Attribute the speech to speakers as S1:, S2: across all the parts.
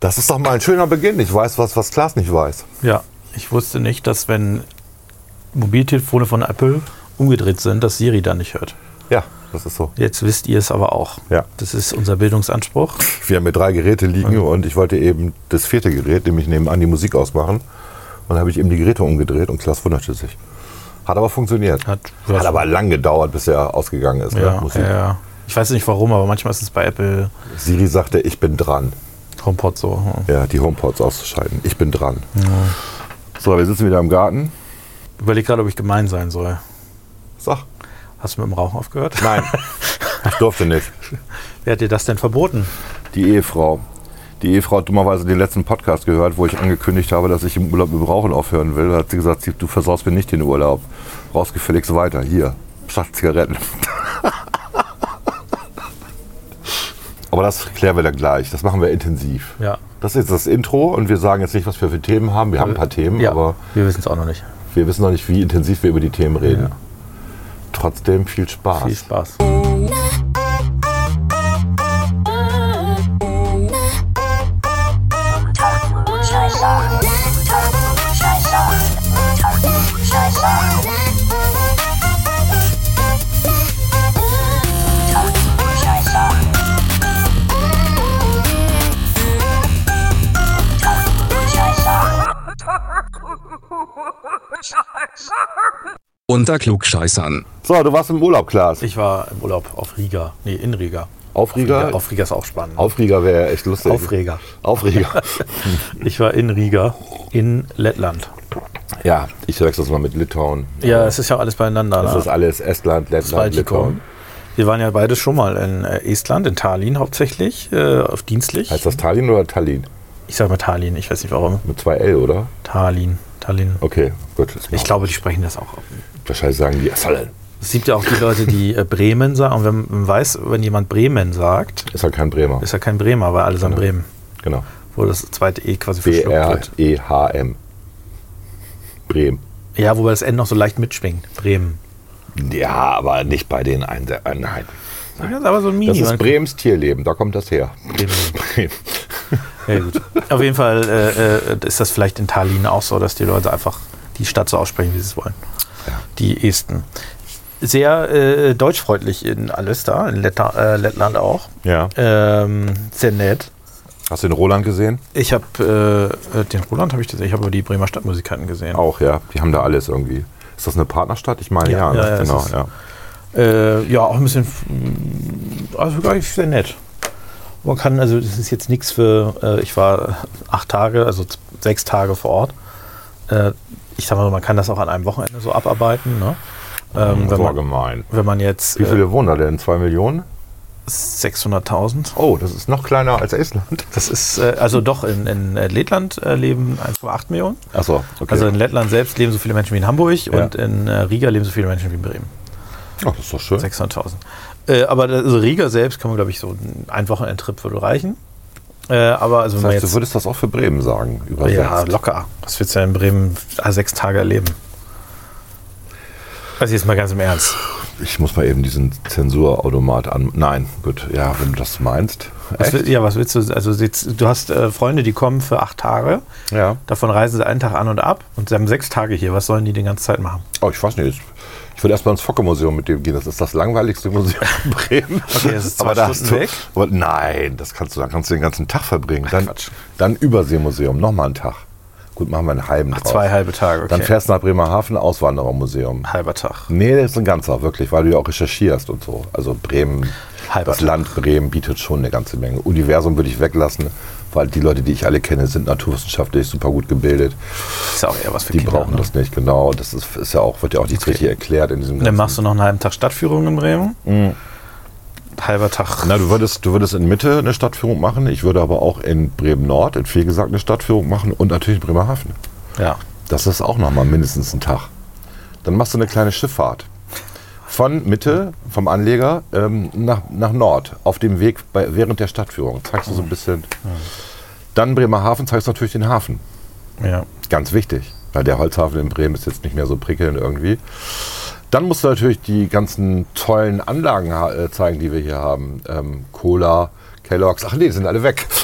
S1: Das ist doch mal ein schöner Beginn. Ich weiß was, was Klaas nicht weiß.
S2: Ja, ich wusste nicht, dass wenn Mobiltelefone von Apple umgedreht sind, dass Siri dann nicht hört.
S1: Ja, das ist so.
S2: Jetzt wisst ihr es aber auch.
S1: Ja.
S2: Das ist unser Bildungsanspruch.
S1: Wir haben hier drei Geräte liegen
S2: Mhm.
S1: und ich wollte eben das vierte Gerät, nämlich nebenan die Musik ausmachen. Und dann habe ich eben die Geräte umgedreht und Klaas wunderte sich. Hat aber funktioniert.
S2: Hat,
S1: Hat aber lang gedauert, bis er ausgegangen ist. ne?
S2: ja,
S1: Musik.
S2: ja, ja. Ich weiß nicht warum, aber manchmal ist es bei Apple
S1: Siri sagte, ich bin dran.
S2: HomePod so.
S1: Ja, die HomePods auszuschalten. Ich bin dran. So, wir sitzen wieder im Garten.
S2: Überleg gerade, ob ich gemein sein soll.
S1: Sag.
S2: Hast du mit dem Rauchen aufgehört?
S1: Nein, ich durfte nicht.
S2: Wer hat dir das denn verboten?
S1: Die Ehefrau. Die Ehefrau hat dummerweise den letzten Podcast gehört, wo ich angekündigt habe, dass ich im Urlaub mit dem Rauchen aufhören will. Da hat sie gesagt, du versaust mir nicht den Urlaub. Raus gefälligst weiter. Hier, statt Zigaretten. Aber das klären wir dann gleich. Das machen wir intensiv.
S2: Ja.
S1: Das ist jetzt das Intro und wir sagen jetzt nicht, was wir für Themen haben. Wir haben ein paar Themen,
S2: ja,
S1: aber
S2: wir wissen es auch noch nicht.
S1: wir wissen noch nicht, wie intensiv wir über die Themen reden.
S2: Ja.
S1: Trotzdem viel Spaß.
S2: Viel Spaß.
S3: Unter Klugscheißern.
S1: So, du warst im Urlaub, Klaas.
S2: Ich war im Urlaub auf Riga. Nee, in Riga.
S1: Aufrieger?
S2: Auf Riga ist auch spannend.
S1: Aufrieger wäre echt lustig.
S2: Aufreger.
S1: Aufreger.
S2: Ich war in Riga, in Lettland.
S1: ja, ich wechsle das mal mit Litauen.
S2: Ja, es ist ja alles beieinander.
S1: Das
S2: ne?
S1: ist alles Estland, Lettland. Litauen.
S2: Wir waren ja beide schon mal in äh, Estland, in Tallinn hauptsächlich, äh, auf dienstlich.
S1: Heißt das Tallinn oder Tallinn?
S2: Ich sag mal Tallinn, ich weiß nicht warum.
S1: Mit zwei L, oder?
S2: Tallinn, Tallinn.
S1: Okay, gut.
S2: Ich glaube, die sprechen das auch.
S1: Wahrscheinlich sagen die Tallinn.
S2: Es gibt ja auch die Leute, die äh, Bremen sagen. Und wenn man weiß, wenn jemand Bremen sagt,
S1: Ist halt kein Bremer.
S2: ist er kein Bremer, weil alle sagen
S1: Genau.
S2: Bremen.
S1: Genau.
S2: Wo das zweite E quasi verschluckt wird.
S1: B-R-E-H-M. Bremen.
S2: Ja, wobei das N noch so leicht mitschwingt. Bremen.
S1: Ja, aber nicht bei den äh, Nein.
S2: Das ist aber so ein Mini.
S1: Das ist Bremens Tierleben, da kommt das her.
S2: Bremen.
S1: Bremen.
S2: Ja, gut. Auf jeden Fall äh, äh, ist das vielleicht in Tallinn auch so, dass die Leute einfach die Stadt so aussprechen, wie sie es wollen.
S1: Ja.
S2: Die Esten. Sehr äh, deutschfreundlich in alles da, in Letta, äh, Lettland auch.
S1: Ja.
S2: Ähm, sehr nett.
S1: Hast du den Roland gesehen?
S2: Ich habe äh, äh, den Roland habe ich gesehen. Ich habe aber die Bremer Stadtmusikanten gesehen.
S1: Auch, ja. Die haben da alles irgendwie. Ist das eine Partnerstadt? Ich meine, ja.
S2: Ja,
S1: ne?
S2: ja,
S1: genau,
S2: ist-
S1: ja.
S2: Äh, ja, auch ein bisschen, also gar nicht sehr nett. Man kann, also das ist jetzt nichts für, äh, ich war acht Tage, also sechs Tage vorOrt. Äh, ich sag mal, so, man kann das auch an einem Wochenende so abarbeiten. Ne? Ähm,
S1: das
S2: wenn,
S1: war
S2: man,
S1: gemein.
S2: wenn man jetzt
S1: Wie
S2: äh,
S1: viele wohnen da denn? Zwei Millionen?
S2: 600.000,
S1: Oh, das ist noch kleiner als Estland.
S2: das ist, äh, also doch, in, in äh, Lettland äh, leben 1,8 Millionen.
S1: Achso, okay.
S2: Also in Lettland selbst leben so viele Menschen wie in Hamburg
S1: Ja.
S2: und in äh, Riga leben so viele Menschen wie in Bremen.
S1: Ach, das ist doch schön.
S2: 600.000. Äh, aber das- also Riga selbst kann man, glaube ich, so ein Wochenendtrip würde reichen. Äh, aber also
S1: Das heißt, du
S2: jetzt.
S1: würdest das auch für Bremen sagen, übersetzt.
S2: Ja, locker. Das wird ja in Bremen sechs Tage erleben. Also jetzt mal ganz im Ernst.
S1: Ich muss mal eben diesen Zensurautomat an. Nein, gut, ja, wenn du das meinst.
S2: Was will, ja, was willst du? Also jetzt, du hast äh, Freunde, die kommen für acht Tage.
S1: Ja.
S2: Davon reisen sie einen Tag an und ab und sie haben sechs Tage hier. Was sollen die die ganze Zeit machen?
S1: Oh, ich weiß nicht. Ich würde erstmal ins Focke-Museum mit dem gehen. Das ist das langweiligste Museum in Bremen.
S2: Okay, das ist zwei
S1: aber da hast du,
S2: weg?
S1: Aber nein, das kannst du, dann kannst du den ganzen Tag verbringen. Dann,
S2: Quatsch.
S1: dann Überseemuseum, nochmal einen Tag. Gut, machen wir einen halben
S2: Ach,
S1: draus.
S2: zwei halbe Tage. Okay.
S1: Dann fährst du nach Bremerhaven, Auswanderermuseum.
S2: halber Tag.
S1: Nee, das ist ein ganzer, wirklich, weil du ja auch recherchierst und so. Also Bremen,
S2: Halber
S1: das
S2: Tag.
S1: Land Bremen bietet schon eine ganze Menge. Universum würde ich weglassen, weil die Leute, die ich alle kenne, sind naturwissenschaftlich super gut gebildet.
S2: Ist ja auch eher was für
S1: Die
S2: Kinder.
S1: brauchen
S2: ne?
S1: das nicht, genau. Das ist, ist ja auch, wird ja auch nicht
S2: Okay.
S1: richtig erklärt in diesem
S2: Dann
S1: ganzen-
S2: machst du noch einen halben Tag Stadtführung in Bremen. Halber Tag.
S1: Na, du würdest, du würdest in Mitte eine Stadtführung machen. Ich würde aber auch in Bremen Nord, in viel gesagt, eine Stadtführung machen und natürlich in Bremerhaven.
S2: Ja.
S1: Das ist auch nochmal mindestens ein Tag. Dann machst du eine kleine Schifffahrt. Von Mitte, vom Anleger, ähm, nach, nach Nord, auf dem Weg bei, während der Stadtführung. Zeigst du so ein bisschen. Dann Bremerhaven zeigst du natürlich den Hafen.
S2: Ja.
S1: Ganz wichtig, weil der Holzhafen in Bremen ist jetzt nicht mehr so prickelnd irgendwie. Dann musst du natürlich die ganzen tollen Anlagen äh, zeigen, die wir hier haben. Ähm, Cola, Kellogg's, ach nee, die sind alle weg.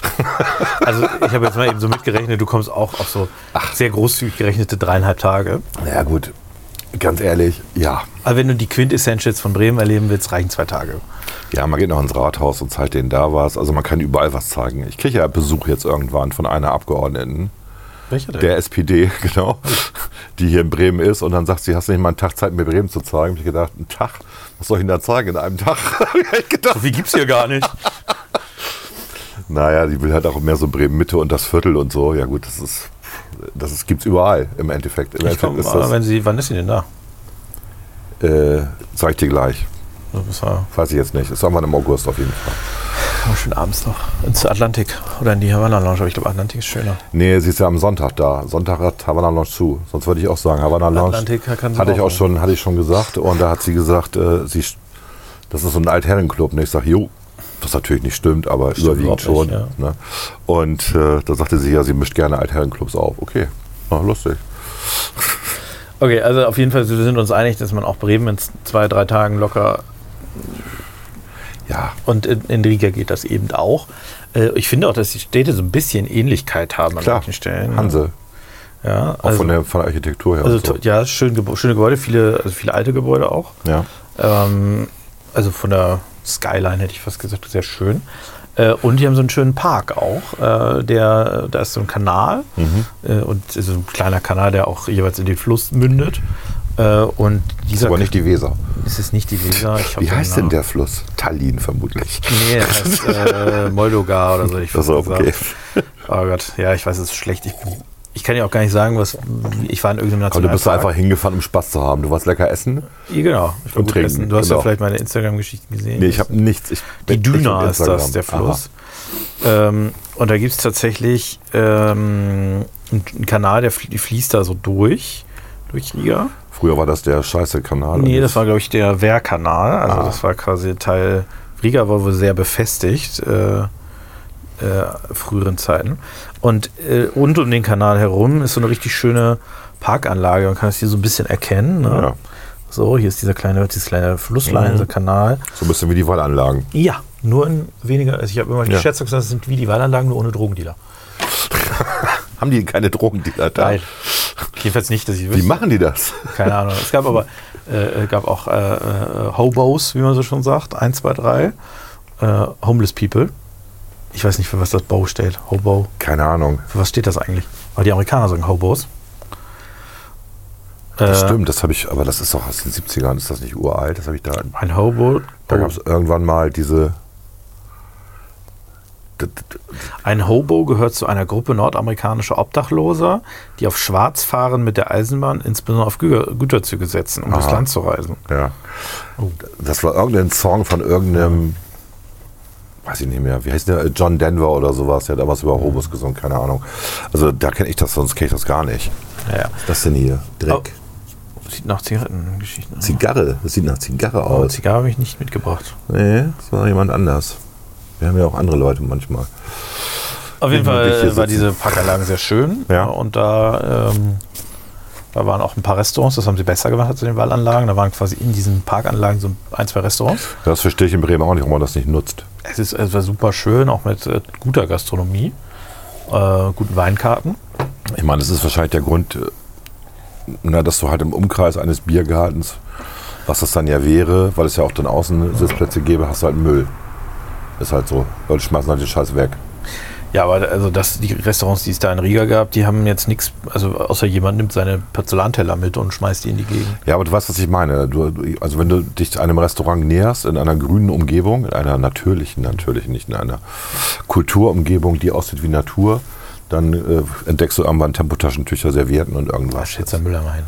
S2: Also ich habe jetzt mal eben so mitgerechnet, du kommst auch auf so sehr großzügig gerechnete dreieinhalb Tage.
S1: naja gut, ganz ehrlich, ja.
S2: Aber wenn du die Quintessentials von Bremen erleben willst, reichen zwei Tage.
S1: Ja, man geht noch ins Rathaus und zeigt denen da was. Also man kann überall was zeigen. Ich kriege ja Besuch jetzt irgendwann von einer Abgeordneten
S2: Welcher denn?
S1: der SPD, genau, die hier in Bremen ist. Und dann sagt sie, hast du nicht mal einen Tag Zeit, mir Bremen zu zeigen? Hab ich gedacht, einen Tag? Was soll ich denn da zeigen in einem Tag? Gedacht.
S2: so viel gibt's hier gar nicht.
S1: Naja, die will halt auch mehr so Bremen Mitte und das Viertel und so. Ja gut, das ist, das ist, gibt's überall im Endeffekt. Im
S2: Ich
S1: Endeffekt
S2: komm,
S1: ist das,
S2: wenn sie, wann ist sie denn da?
S1: äh, sag ich dir gleich.
S2: Das
S1: Weiß ich jetzt nicht. Ist irgendwann im August auf jeden Fall.
S2: oh, schön abends noch. Ins Atlantik oder in die Havana Lounge, aber ich glaube Atlantik ist schöner.
S1: Nee, sie ist ja am Sonntag da. Sonntag hat Havana Lounge zu. Sonst würde ich auch sagen, Havana Lounge.
S2: Atlantik kann sie
S1: Hatte ich auch schon, hatte ich schon gesagt. Und da hat sie gesagt, äh, sie, das ist so ein Altherrenclub. Und ich sage, jo, was natürlich nicht stimmt, aber
S2: Stimmt
S1: überwiegend schon.
S2: nicht,
S1: ne? Und äh, da sagte sie ja, sie mischt gerne Altherrenclubs auf. Okay, ah, lustig.
S2: Okay, also auf jeden Fall, wir sind uns einig, dass man auch Bremen in zwei, drei Tagen locker
S1: Ja,
S2: und in, in Riga geht das eben auch. Äh, ich finde auch, dass die Städte so ein bisschen Ähnlichkeit haben an
S1: klar.
S2: manchen Stellen.
S1: Hanse,
S2: Ja,
S1: auch
S2: also,
S1: von, der, von der Architektur her.
S2: also
S1: so.
S2: ja, schön, schöne Gebäude, viele, also viele alte Gebäude auch.
S1: ja.
S2: Ähm, also von der Skyline hätte ich fast gesagt, sehr schön. Äh, und die haben so einen schönen Park auch. Äh, der, da ist so ein Kanal
S1: Mhm.
S2: äh, und so ein kleiner Kanal, der auch jeweils in den Fluss mündet. Äh, und
S1: Ist
S2: dieser
S1: aber nicht die Weser.
S2: ist es nicht die Weser.
S1: Wie heißt denn der Fluss? Tallinn vermutlich.
S2: Nee, er heißt äh, Moldova oder so. Ich
S1: Also,
S2: fast
S1: okay.
S2: gesagt. Oh Gott, ja, ich weiß, es ist schlecht. Ich, bin- ich kann ja auch gar nicht sagen, was. Ich war in irgendeinem
S1: Aber du bist da
S2: Nationalpark.
S1: einfach hingefahren, um Spaß zu haben. Du warst lecker essen.
S2: Ja, genau. Ich war
S1: Und trinken,
S2: essen. Du hast
S1: genau.
S2: ja vielleicht meine Instagram-Geschichten gesehen.
S1: Nee, ich habe nichts. Ich
S2: Die Düna ist das, der Fluss. Ähm, und da gibt es tatsächlich ähm, einen, Kanal, der flie- fließt da so durch, durch Riga.
S1: Früher war das der scheiße Kanal.
S2: Nee, das war, glaube ich, der Wehrkanal. Also
S1: Ah.
S2: das war quasi Teil. Riga war wohl sehr befestigt, äh, äh, früheren Zeiten. Und äh, rund um den Kanal herum ist so eine richtig schöne Parkanlage. Man kann es hier so ein bisschen erkennen. Ne?
S1: Ja,
S2: So, hier ist dieser kleine, dieses kleine Flusslein,
S1: Mhm.
S2: dieser Kanal.
S1: so ein bisschen wie die Wallanlagen.
S2: Ja, nur in weniger. Also ich habe immer die
S1: Ja.
S2: Schätzung gesagt, es sind wie die Wallanlagen, nur ohne Drogendealer.
S1: Haben die keine Drogendealer da?
S2: Nein. Jedenfalls nicht, dass ich
S1: Wie
S2: wüsste.
S1: machen die das?
S2: Keine Ahnung. Es gab aber äh, äh, gab auch äh, äh, Hobos, wie man so schon sagt. Eins, zwei, drei. Äh, Homeless People. Ich weiß nicht, für was das Bo steht. Hobo.
S1: Keine Ahnung.
S2: Für was steht das eigentlich? Weil die Amerikaner sagen Hobos.
S1: Das
S2: Äh,
S1: stimmt, das habe ich, aber das ist doch aus den 70ern, ist das nicht uralt? Das habe ich da.
S2: Ein Hobo.
S1: Da gab es irgendwann mal diese.
S2: Ein Hobo gehört zu einer Gruppe nordamerikanischer Obdachloser, die auf Schwarz fahren mit der Eisenbahn, insbesondere auf Gü Güterzüge setzen, um durchs
S1: Aha.
S2: Land zu reisen.
S1: Ja.
S2: Oh.
S1: Das war irgendein Song von irgendeinem. Weiß ich nicht mehr. Wie heißt der? John Denver oder sowas. Der hat damals über Hobos gesungen, keine Ahnung. Also da kenne ich das, sonst kenne ich das gar nicht.
S2: Ja, ja.
S1: Was ist das denn hier? Dreck.
S2: Sieht nach Zigarettengeschichten aus.
S1: Zigarre. Das sieht nach Zigarre
S2: Oh,
S1: aus.
S2: Zigarre habe ich nicht mitgebracht.
S1: Nee, das war jemand anders. Wir haben ja auch andere Leute manchmal.
S2: Auf jeden Fall war diese Parkanlage sehr schön.
S1: Ja.
S2: Und da, ähm, da waren auch ein paar Restaurants, das haben sie besser gemacht als in den Wallanlagen. Da waren quasi in diesen Parkanlagen so ein, zwei Restaurants.
S1: Das verstehe ich in Bremen auch nicht, warum man das nicht nutzt.
S2: Es, ist, es war super schön, auch mit äh, guter Gastronomie, äh, guten Weinkarten.
S1: Ich meine, das ist wahrscheinlich der Grund, äh, na, dass du halt im Umkreis eines Biergartens, was das dann ja wäre, weil es ja auch dann Außensitzplätze gäbe, hast du halt Müll. Ist halt so. Leute schmeißen halt den Scheiß weg.
S2: Ja, aber also das, die Restaurants, die es da in Riga gab, die haben jetzt nichts, also außer jemand nimmt seine Porzellanteller mit und schmeißt die in die Gegend.
S1: Ja, aber du weißt, was ich meine. Du, also wenn du dich einem Restaurant näherst, in einer grünen Umgebung, in einer natürlichen, natürlich nicht in einer Kulturumgebung, die aussieht wie Natur, dann äh, entdeckst du irgendwann Tempotaschentücher, Servietten und
S2: Da
S1: irgendwas.
S2: steht der Müller mal hin.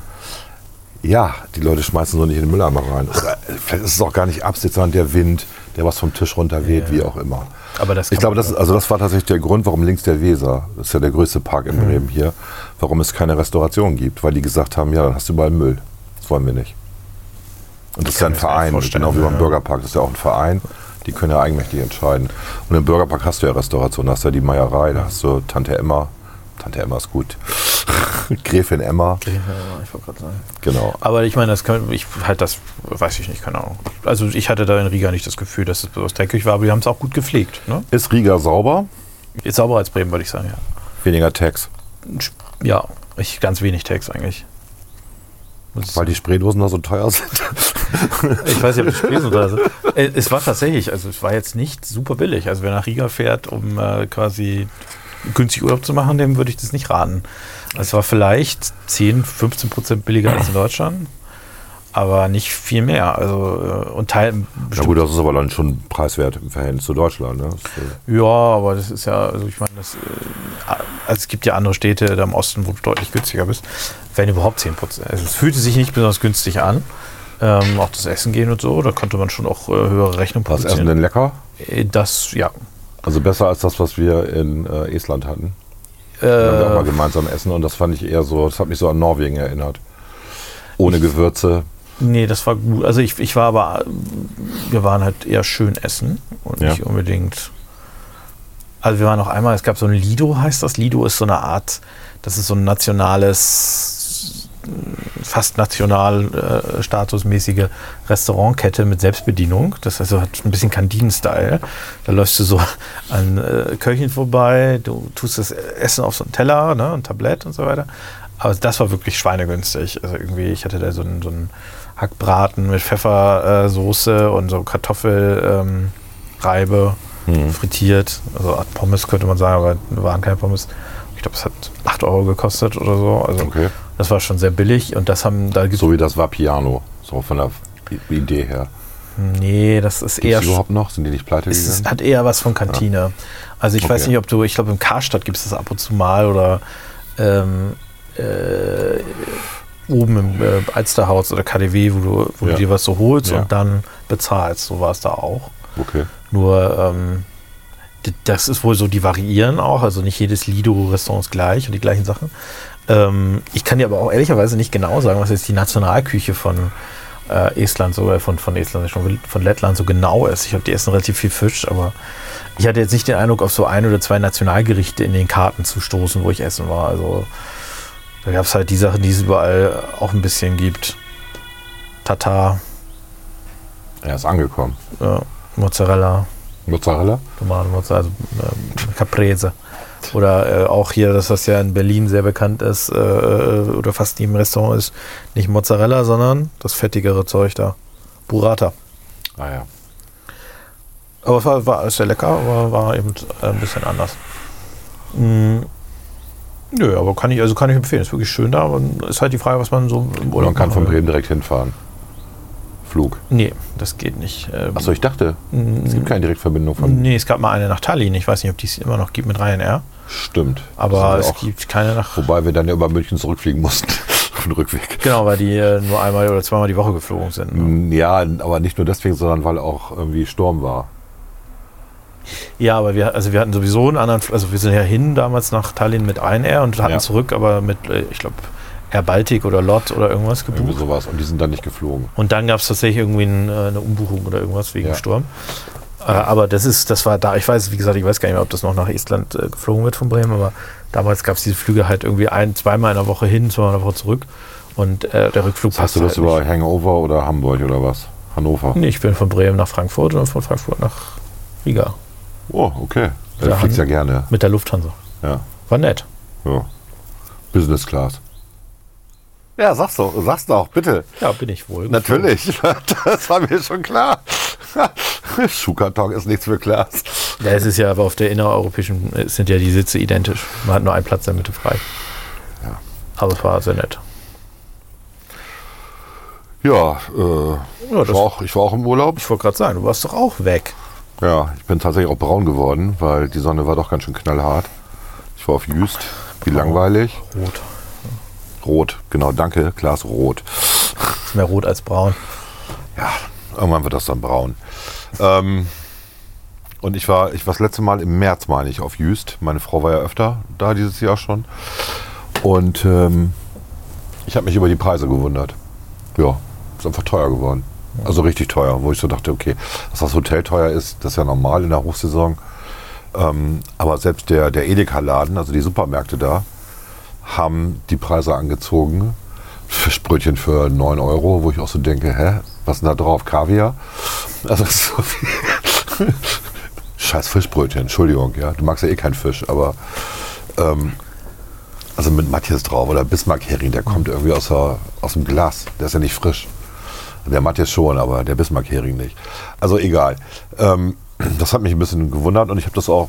S1: Ja, die Leute schmeißen so nicht in den Mülleimer rein. Oder äh, vielleicht ist es auch gar nicht Absicht, sondern der Wind, der was vom Tisch runterweht,
S2: Ja.
S1: wie auch immer.
S2: Aber das
S1: Ich glaube, das, also das war tatsächlich der Grund, warum links der Weser, das ist ja der größte Park in Bremen hier, warum es keine Restauration gibt, weil die gesagt haben, ja, dann hast du überall Müll. Das wollen wir nicht. Und das ist ja ein
S2: das
S1: Verein, genau wie beim. Bürgerpark, das ist ja auch ein Verein, die können ja eigenmächtig entscheiden. Und im Bürgerpark hast du ja Restauration, da hast du ja die Meierei, da hast du Tante Emma. Tante Emma ist gut. Gräfin Emma.
S2: Ich wollte gerade sagen.
S1: Genau.
S2: Aber ich meine, das kann, ich halt das weiß ich nicht, keine Ahnung. Also ich hatte da in Riga nicht das Gefühl, dass es besonders dreckig war, aber die haben es auch gut gepflegt. Ne?
S1: Ist Riga sauber?
S2: Ist sauberer als Bremen, würde ich sagen, ja.
S1: Weniger Tax.
S2: Ja, ich ganz wenig Tags eigentlich.
S1: Weil die Spraydosen da so teuer sind.
S2: Ich weiß nicht, ob die Spesen da sind. Äh, Es war tatsächlich, also es war jetzt nicht super billig. Also wer nach Riga fährt, um äh, quasi günstig Urlaub zu machen, dem würde ich das nicht raten. Es war vielleicht 10, 15 Prozent billiger als in Deutschland, aber nicht viel mehr. Also äh, und Teil
S1: Na gut, das ist aber dann schon preiswert im Verhältnis zu Deutschland. Ne? Äh,
S2: Ja, aber das ist ja, also ich meine, das, äh, also es gibt ja andere Städte da im Osten, wo du deutlich günstiger bist, wenn überhaupt 10 Prozent. Also es fühlte sich nicht besonders günstig an. Ähm, auch das Essen gehen und so, da konnte man schon auch äh, höhere Rechnung
S1: was essen
S2: produzieren.
S1: denn lecker?
S2: Das, ja.
S1: Also besser als das, was wir in äh, Estland hatten. Da haben wir auch mal
S2: Äh,
S1: gemeinsam essen und das fand ich eher so, das hat mich so an Norwegen erinnert. Ohne Gewürze.
S2: nee, das war gut. Also ich, ich war aber, wir waren halt eher schön essen und
S1: Ja.
S2: nicht unbedingt. Also wir waren noch einmal, es gab so ein Lido, heißt das. Lido ist so eine Art, das ist so ein nationales, fast national äh, statusmäßige Restaurantkette mit Selbstbedienung. Das also hat ein bisschen Kantinen-Style. Da läufst du so an äh, Köchen vorbei, du tust das Essen auf so einen Teller, ne, ein Tablett und so weiter. Aber das war wirklich schweinegünstig. Also irgendwie, ich hatte da so einen, so einen Hackbraten mit Pfeffersoße und so Kartoffelreibe ähm,
S1: Hm.
S2: frittiert. Also Art Pommes könnte man sagen, aber waren keine Pommes. Ich glaube, es hat 8 Euro gekostet oder so. Also
S1: Okay.
S2: Das war schon sehr billig und das haben da
S1: So wie das war Piano. So von der Idee her.
S2: Nee, das ist
S1: Gibt
S2: eher
S1: es überhaupt noch? Sind die nicht pleite
S2: es
S1: gegangen?
S2: hat eher was von Kantine. Also ich weiß
S1: Okay.
S2: nicht, ob du, ich glaube im Karstadt gibt es das ab und zu mal oder ähm, äh, oben im äh, Alsterhaus oder KDW, wo du, wo
S1: Ja.
S2: du dir was so holst
S1: Ja.
S2: und dann bezahlst. So war es da auch.
S1: Okay.
S2: Nur ähm, das ist wohl so, die variieren auch. Also nicht jedes Lido-Restaurant ist gleich und die gleichen Sachen. Ähm, ich kann dir aber auch ehrlicherweise nicht genau sagen, was jetzt die Nationalküche von äh, Estland so, äh, von, von Estland, schon von Lettland so genau ist. Ich glaube, die essen relativ viel Fisch, aber ich hatte jetzt nicht den Eindruck, auf so ein oder zwei Nationalgerichte in den Karten zu stoßen, wo ich essen war. Also da gab es halt die Sachen, die es überall auch ein bisschen gibt. Tatar,
S1: Er ist angekommen.
S2: ja, Mozzarella.
S1: Mozzarella?
S2: normale Mozzarella, also ähm, Caprese. Oder äh, auch hier, das was ja in Berlin sehr bekannt ist, äh, oder fast nie im Restaurant ist, nicht Mozzarella, sondern das fettigere Zeug da. Burrata.
S1: Ah ja.
S2: Aber es war, war sehr lecker, aber war eben äh, ein bisschen anders. Mm. Nö, aber kann ich, also kann ich empfehlen. Ist wirklich schön da, aber ist halt die Frage, was man so im
S1: Und man kann von. Bremen direkt hinfahren. Flug.
S2: Nee, das geht nicht. Ähm,
S1: Achso, ich dachte, es gibt keine Direktverbindung von.
S2: Nee, es gab mal eine nach Tallinn. Ich weiß nicht, ob die es immer noch gibt mit Ryanair.
S1: Stimmt.
S2: Aber es gibt keine nach.
S1: Wobei wir dann ja über München zurückfliegen mussten. Auf den Rückweg.
S2: Genau, weil die äh, nur einmal oder zweimal die Woche geflogen sind. Ne?
S1: Ja, aber nicht nur deswegen, sondern weil auch irgendwie Sturm war.
S2: Ja, aber wir, also wir hatten sowieso einen anderen, also wir sind ja hin damals nach Tallinn mit Ryanair und hatten
S1: Ja.
S2: zurück aber mit, äh, ich glaube, Air Baltic oder LOT oder irgendwas
S1: Irgendwie
S2: gebucht.
S1: sowas. Und die sind dann nicht geflogen.
S2: Und dann gab es tatsächlich irgendwie ein, äh, eine Umbuchung oder irgendwas wegen
S1: Ja.
S2: Sturm. Äh, aber das ist, das war da, ich weiß, wie gesagt, ich weiß gar nicht mehr, ob das noch nach Estland äh, geflogen wird von Bremen, aber damals gab es diese Flüge halt irgendwie ein, zweimal in der Woche hin, zweimal in der Woche zurück. Und äh, der Rückflug
S1: Hast du das
S2: halt
S1: über
S2: nicht.
S1: Hangover oder Hamburg oder was? Hannover.
S2: Nee, ich bin von Bremen nach Frankfurt und von Frankfurt nach Riga.
S1: Oh, okay. Du
S2: Ja,
S1: fliegst ja gerne.
S2: Mit der Lufthansa.
S1: Ja.
S2: War nett.
S1: ja. Business Class. Ja, sag's doch, sag's doch, bitte.
S2: Ja, bin ich wohl.
S1: Natürlich, das war mir schon klar. Schuhkarton ist nichts für Klaas.
S2: Ja, es ist ja aber auf der innereuropäischen, es sind ja die Sitze identisch. Man hat nur einen Platz in der Mitte frei.
S1: Ja.
S2: Aber es war sehr nett.
S1: Ja, äh,
S2: Ja,
S1: ich, war auch, ich war auch im Urlaub.
S2: ich wollte gerade sagen, du warst doch auch weg.
S1: Ja, ich bin tatsächlich auch braun geworden, weil die Sonne war doch ganz schön knallhart. Ich war auf Jüst. Wie langweilig.
S2: Rot.
S1: Rot, genau, danke, Glas rot.
S2: Ist mehr rot als braun.
S1: Ja, irgendwann wird das dann braun. ähm, und ich war, ich war das letzte Mal im März, meine ich, auf Jüst. Meine Frau war ja öfter da dieses Jahr schon. Und ähm, ich habe mich über die Preise gewundert. Ja, ist einfach teuer geworden. Also richtig teuer, wo ich so dachte, okay, dass das Hotel teuer ist, das ist ja normal in der Hochsaison. Ähm, aber selbst der, der Edeka-Laden, also die Supermärkte da, haben die Preise angezogen. Fischbrötchen für 9 Euro, wo ich auch so denke, hä, was ist denn da drauf? Kaviar? Also so viel. Scheiß Fischbrötchen, Entschuldigung, ja. Du magst ja eh keinen Fisch, aber ähm, also mit Matthias drauf oder Bismarck-Hering, der kommt irgendwie aus, der, aus dem Glas. Der ist ja nicht frisch. Der Matthias schon, aber der Bismarck-Hering nicht. Also egal. Ähm, das hat mich ein bisschen gewundert und ich habe das auch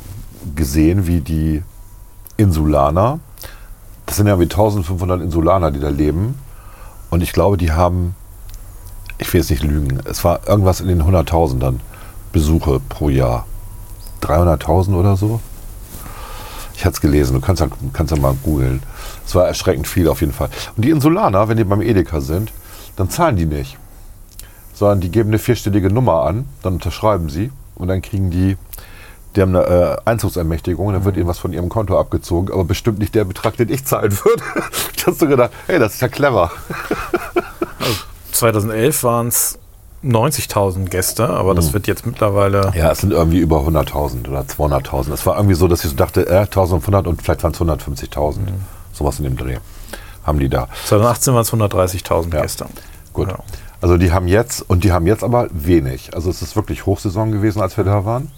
S1: gesehen, wie die Insulaner, das sind ja wie 1500 Insulaner, die da leben. Und ich glaube, die haben, ich will jetzt nicht lügen, es war irgendwas in den 100.000ern Besuche pro Jahr. 300.000 oder so? Ich hatte es gelesen, du kannst ja, kannst ja mal googeln. Es war erschreckend viel auf jeden Fall. Und die Insulaner, wenn die beim Edeka sind, dann zahlen die nicht. Sondern die geben eine vierstellige Nummer an, dann unterschreiben sie und dann kriegen die, die haben eine äh, Einzugsermächtigung, dann wird ihnen was von ihrem Konto abgezogen, aber bestimmt nicht der Betrag, den ich zahlen würde. ich hast du gedacht, hey, das ist ja clever.
S2: 2011 waren es 90.000 Gäste, aber das wird jetzt mittlerweile.
S1: Ja, es sind irgendwie über 100.000 oder 200.000. Es war irgendwie so, dass ich so dachte, äh, 1.500 und vielleicht waren es 150.000. Sowas in dem Dreh haben die da.
S2: 2018 waren es 130.000
S1: Ja.
S2: Gäste.
S1: Gut.
S2: Ja.
S1: Also die haben jetzt, und die haben jetzt aber wenig. Also es ist wirklich Hochsaison gewesen, als wir da waren.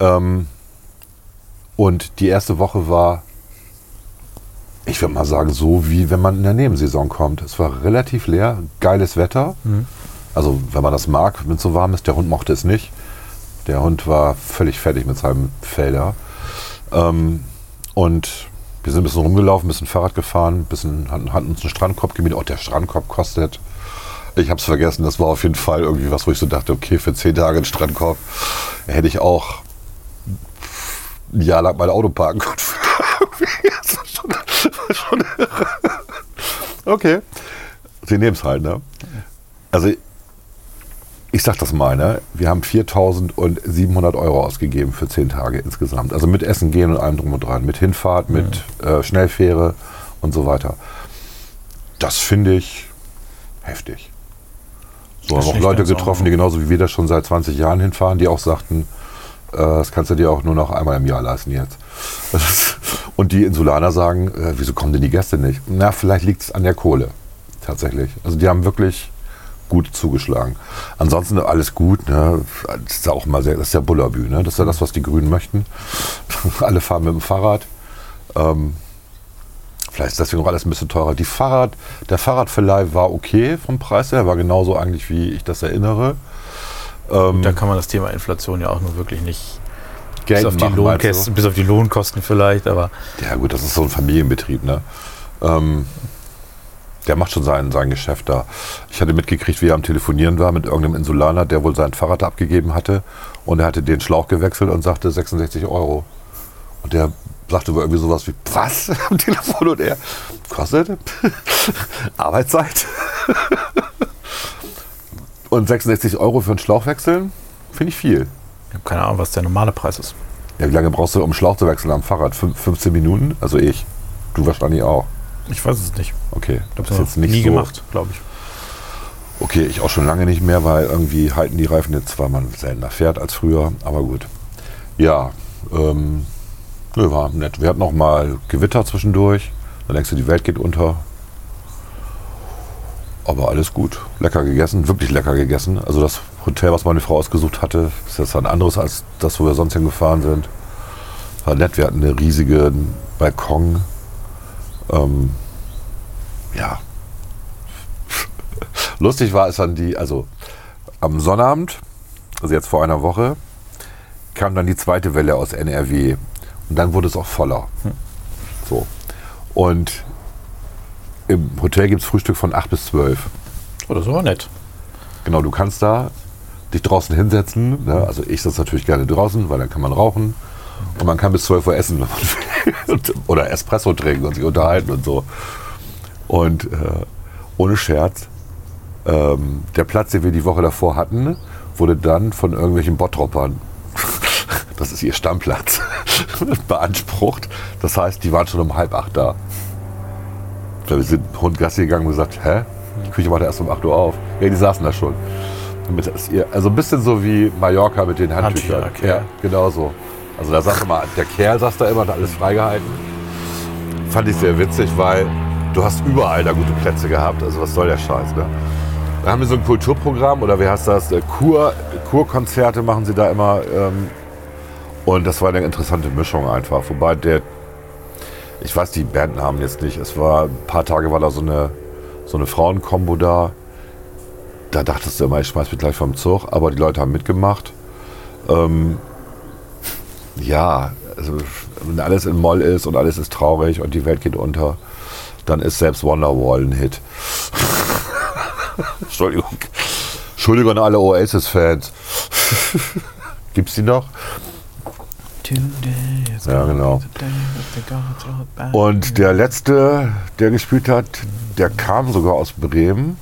S1: Ähm, und die erste Woche war, ich würde mal sagen, so wie wenn man in der Nebensaison kommt. Es war relativ leer, geiles Wetter. Also wenn man das mag, wenn es so warm ist. Der Hund mochte es nicht. Der Hund war völlig fertig mit seinem Felder. Ähm, und wir sind ein bisschen rumgelaufen, ein bisschen Fahrrad gefahren, ein bisschen, hatten, hatten uns einen Strandkorb gemietet. Auch der Strandkorb kostet, ich habe es vergessen, das war auf jeden Fall irgendwie was, wo ich so dachte, okay, für zehn Tage einen Strandkorb hätte ich auch ein Jahr lang mein Auto parken können. das war schon, das war schon irre. Okay. Sie nehmen es halt, ne? Also, ich sag das mal, ne? Wir haben 4.700 Euro ausgegeben für zehn Tage insgesamt. Also mit Essen gehen und allem drum und dran. Mit Hinfahrt, mit äh, Schnellfähre und so weiter. Das finde ich heftig. So haben auch Leute getroffen, die genauso wie wir das schon seit 20 Jahren hinfahren, die auch sagten, das kannst du dir auch nur noch einmal im Jahr leisten jetzt. Und die Insulaner sagen, äh, wieso kommen denn die Gäste nicht? Na, vielleicht liegt es an der Kohle. Tatsächlich. Also die haben wirklich gut zugeschlagen. Ansonsten alles gut. Ne? Das ist ja auch mal sehr, das ist ja Bullabü, ne? Das ist ja das, was die Grünen möchten. Alle fahren mit dem Fahrrad. Ähm, vielleicht ist deswegen auch alles ein bisschen teurer. Die Fahrrad, der Fahrradverleih war okay vom Preis her, war genauso eigentlich, wie ich das erinnere. Ähm,
S2: Da kann man das Thema Inflation ja auch nur wirklich nicht.
S1: Geld
S2: Bis auf? Lohnkosten, bis auf die Lohnkosten vielleicht, aber
S1: Ja gut, das ist so ein Familienbetrieb, ne? Ähm, der macht schon sein, sein Geschäft da. Ich hatte mitgekriegt, wie er am Telefonieren war mit irgendeinem Insulaner, der wohl sein Fahrrad abgegeben hatte. Und er hatte den Schlauch gewechselt und sagte 66 Euro. Und der sagte wohl irgendwie sowas wie, was? Am Telefon und er, kostet? Arbeitszeit? und 66 Euro für einen Schlauch wechseln? Finde ich viel.
S2: ich habe keine Ahnung, was der normale Preis ist.
S1: Ja, wie lange brauchst du, um Schlauch zu wechseln am Fahrrad? Fün- 15 Minuten? Also ich. Du wahrscheinlich auch.
S2: Ich weiß es nicht.
S1: Okay,
S2: Ich habe
S1: das ist jetzt nicht
S2: nie
S1: so.
S2: gemacht, glaube ich.
S1: Okay, ich auch schon lange nicht mehr, weil irgendwie halten die Reifen jetzt, weil man seltener fährt als früher. Aber gut. Ja, ähm, nö, war nett. Wir hatten noch mal Gewitter zwischendurch. Dann denkst du, die Welt geht unter. Aber alles gut. Lecker gegessen, wirklich lecker gegessen. Also das Hotel, was meine Frau ausgesucht hatte, ist jetzt ein anderes als das, wo wir sonst hingefahren sind. War nett. Wir hatten einen riesigen Balkon. Ähm, ja, Lustig war es dann die, also am Sonnabend, also jetzt vor einer Woche, kam dann die zweite Welle aus NRW und dann wurde es auch voller. So. Und im Hotel gibt es Frühstück von 8 bis 12.
S2: Oh, das ist aber nett.
S1: Genau, du kannst da dich draußen hinsetzen. Ne? Also ich sitze natürlich gerne draußen, weil dann kann man rauchen. Und man kann bis 12 Uhr essen wenn man will. Oder Espresso trinken und sich unterhalten und so. Und äh, ohne Scherz, ähm, der Platz, den wir die Woche davor hatten, wurde dann von irgendwelchen Bottroppern, das ist ihr Stammplatz, beansprucht. Das heißt, die waren schon um halb acht da. Wir sind Hund Gassi gegangen und gesagt, hä? Die Küche macht erst um 8 Uhr auf. Ja, die saßen da schon. Also ein bisschen so wie Mallorca mit den Handtüchern.
S2: Handtücher, okay.
S1: Ja, genau so. Also da saß immer, der Kerl saß da immer, hat alles freigehalten. fand ich sehr witzig, weil du hast überall da gute Plätze gehabt. Also was soll der Scheiß, ne? Da haben wir so ein Kulturprogramm oder wie heißt das? Äh, Kur, Kurkonzerte machen sie da immer. Ähm, und das war eine interessante Mischung einfach. Wobei der, ich weiß die Bandnamen jetzt nicht. Es war ein paar Tage war da so eine, so eine Frauenkombo da. Da dachtest du immer, ich schmeiß mich gleich vom Zug. Aber die Leute haben mitgemacht. Ähm, ja, also wenn alles in Moll ist und alles ist traurig und die Welt geht unter, dann ist selbst Wonderwall ein Hit. Entschuldigung. Entschuldigung an alle Oasis-Fans. Gibt's die noch? Ja, genau. Und der letzte, der gespielt hat, der kam sogar aus Bremen.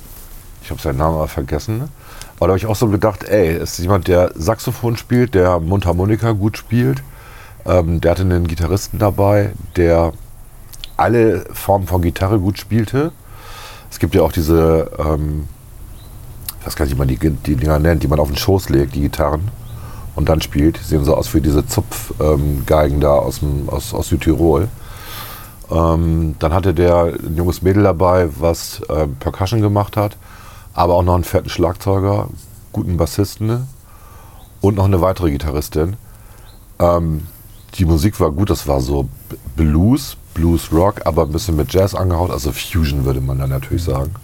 S1: Ich habe seinen Namen aber vergessen. Aber da habe ich auch so gedacht, ey, ist jemand, der Saxophon spielt, der Mundharmonika gut spielt. Ähm, der hatte einen Gitarristen dabei, der alle Formen von Gitarre gut spielte. Es gibt ja auch diese, ähm, ich weiß gar nicht, wie man die, die Dinger nennt, die man auf den Schoß legt, die Gitarren, und dann spielt. Sehen so aus wie diese Zupfgeigen da aus, dem, aus, aus Südtirol. Ähm, dann hatte der ein junges Mädel dabei, was äh, Percussion gemacht hat, aber auch noch einen fetten Schlagzeuger, guten Bassisten und noch eine weitere Gitarristin. Ähm, die Musik war gut, das war so Blues, Blues Rock, aber ein bisschen mit Jazz angehaut, also Fusion würde man dann natürlich sagen.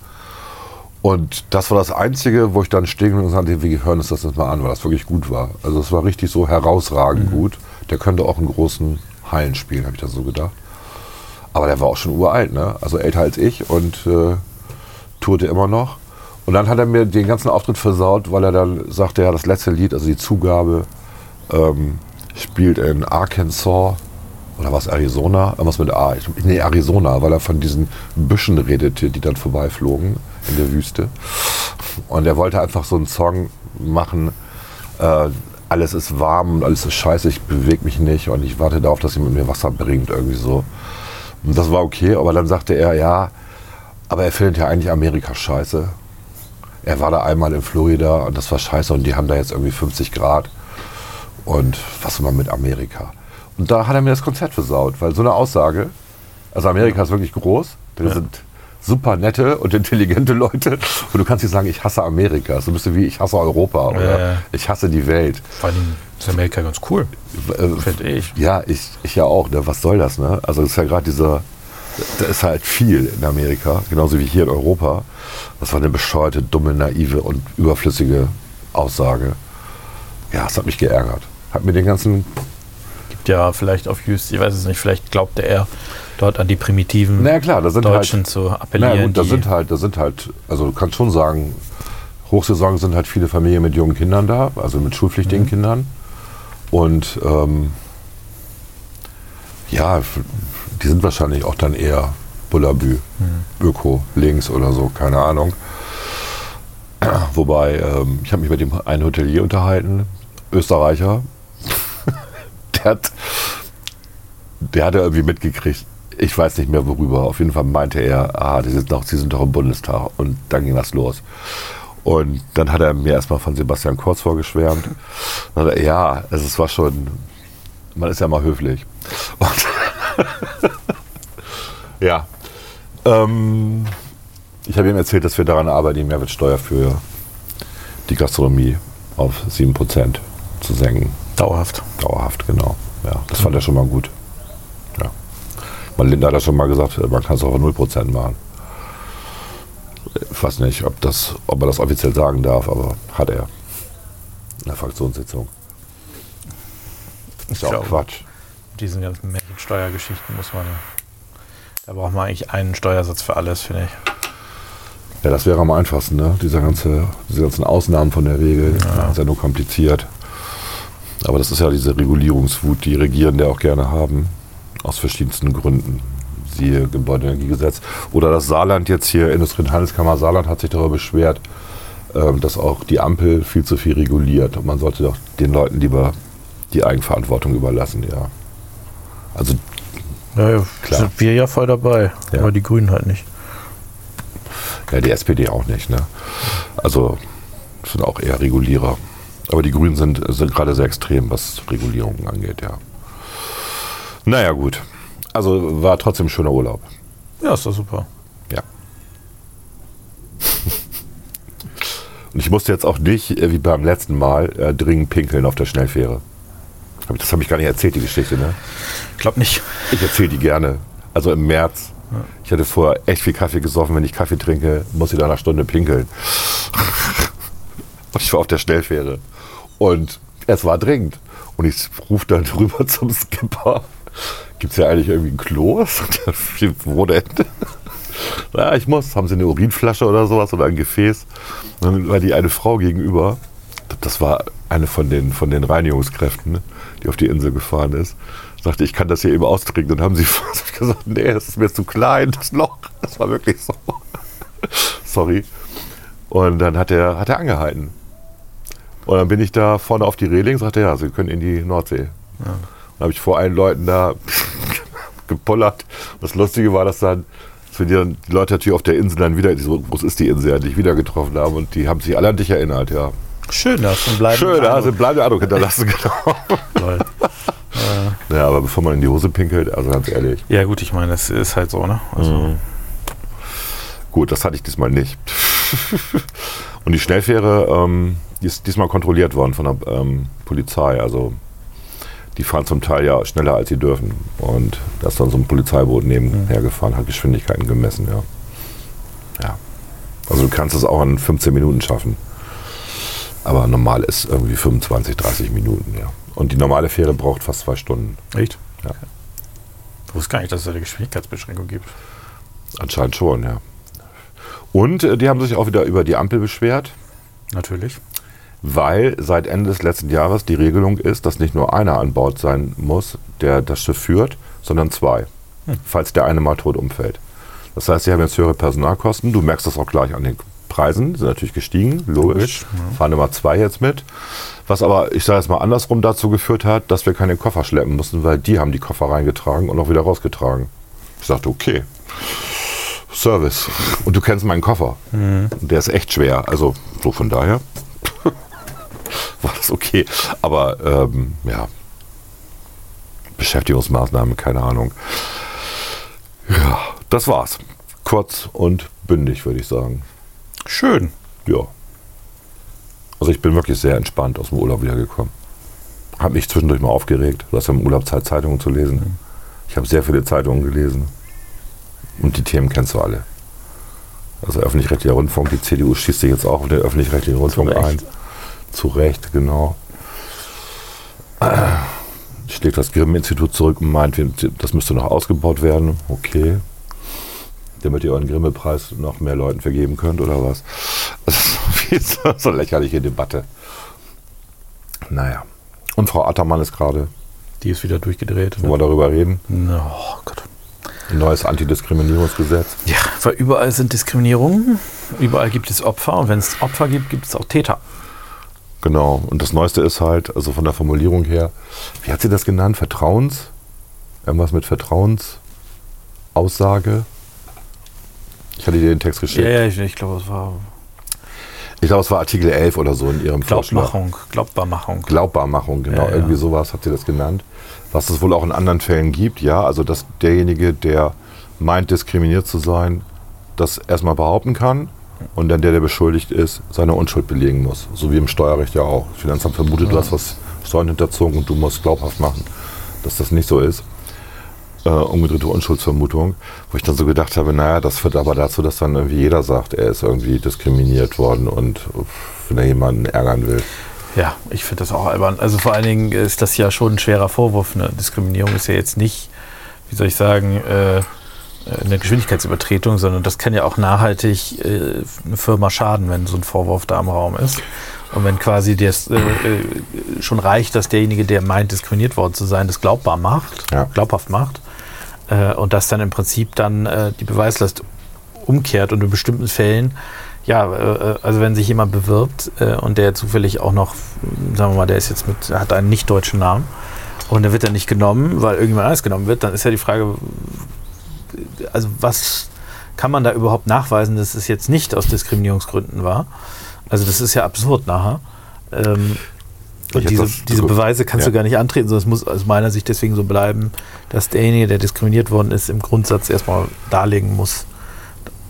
S1: Und das war das Einzige, wo ich dann stehen und sagte, wir hören uns das jetzt mal an, weil das wirklich gut war. Also es war richtig so herausragend mhm. gut. Der könnte auch einen großen Hallen spielen, habe ich da so gedacht. Aber der war auch schon uralt, ne? also älter als ich und äh, tourte immer noch. Und dann hat er mir den ganzen Auftritt versaut, weil er dann sagte, ja, das letzte Lied, also die Zugabe, ähm, spielt in Arkansas oder was Arizona, irgendwas mit A. Nee, Arizona, weil er von diesen Büschen redete, die dann vorbeiflogen in der Wüste. Und er wollte einfach so einen Song machen, äh, alles ist warm und alles ist scheiße, ich bewege mich nicht und ich warte darauf, dass jemand mir Wasser bringt, irgendwie so. Und das war okay, aber dann sagte er, ja, aber er findet ja eigentlich Amerika scheiße. Er war da einmal in Florida und das war scheiße und die haben da jetzt irgendwie 50 Grad. Und was immer mit Amerika. Und da hat er mir das Konzert versaut, weil so eine Aussage, also Amerika ist wirklich groß, da ja. sind super nette und intelligente Leute und du kannst nicht sagen, ich hasse Amerika. So bist du wie, ich hasse Europa oder ja. ich hasse die Welt.
S2: Vor allem ist Amerika ganz cool,
S1: äh, finde ich. Ja, ich, ich ja auch. Ne? Was soll das? Ne? Also das ist ja gerade dieser, da ist halt viel in Amerika, genauso wie hier in Europa. Das war eine bescheuerte, dumme, naive und überflüssige Aussage. Ja, es hat mich geärgert hat mir den ganzen.
S2: Ja vielleicht auf Just, ich weiß es nicht, vielleicht glaubte er dort an die primitiven
S1: naja, klar, da sind
S2: Deutschen
S1: halt,
S2: zu appellieren.
S1: Naja, und da sind halt, da sind halt, also du kannst schon sagen, Hochsaison sind halt viele Familien mit jungen Kindern da, also mit schulpflichtigen mhm. Kindern. Und ähm, ja, die sind wahrscheinlich auch dann eher Bullabü, mhm. Öko, links oder so, keine Ahnung. Wobei, ähm, ich habe mich mit dem einen Hotelier unterhalten, Österreicher, der hat, der hat irgendwie mitgekriegt, ich weiß nicht mehr worüber. Auf jeden Fall meinte er, ah, die sind doch, sie sind doch im Bundestag. Und dann ging das los. Und dann hat er mir erstmal von Sebastian Kurz vorgeschwärmt. Er, ja, also es war schon, man ist ja mal höflich. Ja. Ähm, ich habe ihm erzählt, dass wir daran arbeiten, die Mehrwertsteuer für die Gastronomie auf 7% zu senken.
S2: Dauerhaft.
S1: Dauerhaft, genau. Ja, das fand er schon mal gut. Ja. Mein Linda hat ja schon mal gesagt, man kann es auch auf 0% machen. Ich weiß nicht, ob, das, ob er das offiziell sagen darf, aber hat er. In der Fraktionssitzung.
S2: Ist ja auch Quatsch. Diesen ganzen Steuergeschichten muss man. Da braucht man eigentlich einen Steuersatz für alles, finde ich.
S1: Ja, das wäre am einfachsten, ne? Diese, ganze, diese ganzen Ausnahmen von der Regel. Ja. Das ist ja nur kompliziert. Aber das ist ja diese Regulierungswut, die Regierende auch gerne haben, aus verschiedensten Gründen. Siehe Gebäudeenergiegesetz. Oder das Saarland jetzt hier, Industrie- und Handelskammer Saarland hat sich darüber beschwert, ähm, dass auch die Ampel viel zu viel reguliert. Und man sollte doch den Leuten lieber die Eigenverantwortung überlassen, ja.
S2: Also ja, ja, klar. sind wir ja voll dabei, ja. aber die Grünen halt nicht.
S1: Ja, die SPD auch nicht, ne? Also sind auch eher Regulierer. Aber die Grünen sind, sind gerade sehr extrem, was Regulierungen angeht, ja. Naja, gut. Also war trotzdem ein schöner Urlaub.
S2: Ja, ist doch super.
S1: Ja. Und ich musste jetzt auch nicht, äh, wie beim letzten Mal, äh, dringend pinkeln auf der Schnellfähre. Das habe ich gar nicht erzählt, die Geschichte, ne?
S2: Ich glaube nicht.
S1: Ich erzähle die gerne. Also im März. Ich hatte vorher echt viel Kaffee gesoffen. Wenn ich Kaffee trinke, muss ich nach einer Stunde pinkeln. Und ich war auf der Schnellfähre. Und es war dringend. Und ich rufe dann rüber zum Skipper. Gibt es ja eigentlich irgendwie ein Klo? Wo denn? Ja, ich muss. Haben Sie eine Urinflasche oder sowas oder ein Gefäß? Und dann war die eine Frau gegenüber. Das war eine von den, von den Reinigungskräften, die auf die Insel gefahren ist. Sagte, ich kann das hier eben austrinken. Dann haben sie gesagt, nee, das ist mir zu klein, das Loch. Das war wirklich so. Sorry. Und dann hat er, hat er angehalten. Und dann bin ich da vorne auf die Reling, sagte er, ja, Sie können in die Nordsee. Dann habe ich vor allen Leuten da gepullert. Das Lustige war, dass dann dass wir die, dann, die Leute natürlich auf der Insel dann wieder, so groß ist die Insel ja, die ich wieder getroffen haben und die haben sich alle an dich erinnert, ja.
S2: Schön, da hast du einen bleibenden
S1: Schön, da hast du
S2: Eindruck.
S1: hinterlassen, genau.
S2: Toll.
S1: Ja, aber bevor man in die Hose pinkelt, also ganz ehrlich,
S2: Ja gut, ich meine, das ist halt so, ne? Also,
S1: gut, das hatte ich diesmal nicht. Und die Schnellfähre, ähm, die ist diesmal kontrolliert worden von der ähm, Polizei. Also die fahren zum Teil ja schneller, als sie dürfen. Und da ist dann so ein Polizeiboot nebenher gefahren, hat Geschwindigkeiten gemessen, ja. Ja. Also du kannst es auch in 15 Minuten schaffen. Aber normal ist irgendwie 25, 30 Minuten, ja. Und die normale Fähre braucht fast zwei Stunden.
S2: echt?
S1: Ja.
S2: Ich wusste gar nicht, dass es eine Geschwindigkeitsbeschränkung gibt.
S1: Anscheinend schon, ja. Und äh, die haben sich auch wieder über die Ampel beschwert,
S2: Natürlich.
S1: Weil seit Ende des letzten Jahres die Regelung ist, dass nicht nur einer an Bord sein muss, der das Schiff führt, sondern zwei, falls der eine mal tot umfällt. Das heißt, sie haben jetzt höhere Personalkosten. Du merkst das auch gleich an den Preisen, sind natürlich gestiegen, logisch.
S2: Logisch,
S1: Fahren immer zwei jetzt mit. Was aber, ich sage jetzt mal andersrum, dazu geführt hat, dass wir keine Koffer schleppen mussten, weil die haben die Koffer reingetragen und auch wieder rausgetragen. Ich sagte, okay. Service. Und du kennst meinen Koffer. Und der ist echt schwer. Also, so von daher das okay. Aber, ähm, ja. Beschäftigungsmaßnahmen, keine Ahnung. Ja, das war's. Kurz und bündig, würde ich sagen.
S2: Schön.
S1: Ja. Also ich bin wirklich sehr entspannt aus dem Urlaub wiedergekommen. Habe mich zwischendurch mal aufgeregt. Du hast ja im Urlaub Zeit, Zeitungen zu lesen. Ich habe sehr viele Zeitungen gelesen. Und die Themen kennst du alle. Also öffentlich-rechtlicher Rundfunk, die CDU schießt sich jetzt auch auf den öffentlich-rechtlichen Rundfunk ein. Zu Recht, genau. Schlägt das Grimme-Institut zurück und meint, das müsste noch ausgebaut werden. Okay. Damit ihr euren Grimme-Preis noch mehr Leuten vergeben könnt, oder was? Das ist so eine lächerliche Debatte. Naja. Und Frau Attermann ist gerade,
S2: Die ist wieder durchgedreht.
S1: wollen wir darüber reden,
S2: oh Gott.
S1: ein neues Antidiskriminierungsgesetz.
S2: Ja, weil überall sind Diskriminierungen, überall gibt es Opfer und wenn es Opfer gibt, gibt es auch Täter.
S1: Genau. Und das Neueste ist halt, also von der Formulierung her, wie hat sie das genannt? Vertrauens? Irgendwas mit Vertrauensaussage? Ich hatte dir den Text geschickt.
S2: Ja, ja, ich, ich glaube, es war
S1: Ich glaube, es war Artikel 11 oder so in ihrem Vorschlag.
S2: Glaubmachung, Glaubbarmachung.
S1: Glaubbarmachung, genau.
S2: Ja, ja.
S1: Irgendwie sowas hat sie das genannt. Was es wohl auch in anderen Fällen gibt, ja. Also, dass derjenige, der meint, diskriminiert zu sein, das erstmal behaupten kann und dann der, der beschuldigt ist, seine Unschuld belegen muss. So wie im Steuerrecht ja auch. Das Finanzamt vermutet, du hast was Steuern hinterzogen und du musst glaubhaft machen, dass das nicht so ist. Äh, umgedrehte Unschuldsvermutung, wo ich dann so gedacht habe, naja, das führt aber dazu, dass dann irgendwie jeder sagt, er ist irgendwie diskriminiert worden und wenn er jemanden ärgern will.
S2: Ja, ich finde das auch albern. Also vor allen Dingen ist das ja schon ein schwerer Vorwurf. Ne? Diskriminierung ist ja jetzt nicht, wie soll ich sagen, äh, eine Geschwindigkeitsübertretung, sondern das kann ja auch nachhaltig äh, eine Firma schaden, wenn so ein Vorwurf da im Raum ist. Und wenn quasi das äh, äh, schon reicht, dass derjenige, der meint, diskriminiert worden zu sein, das glaubbar macht,
S1: Ja.
S2: glaubhaft macht, äh, und das dann im Prinzip dann äh, die Beweislast umkehrt und in bestimmten Fällen, ja, äh, also wenn sich jemand bewirbt äh, und der zufällig auch noch, sagen wir mal, der ist jetzt mit, hat einen nicht deutschen Namen und der wird dann nicht genommen, weil irgendjemand anders genommen wird, dann ist ja die Frage, also was kann man da überhaupt nachweisen, dass es jetzt nicht aus Diskriminierungsgründen war? Also das ist ja absurd nachher. Ähm, Und diese, diese Beweise kannst
S1: Ja.
S2: du gar nicht antreten, sondern es muss aus meiner Sicht deswegen so bleiben, dass derjenige, der diskriminiert worden ist, im Grundsatz erstmal darlegen muss,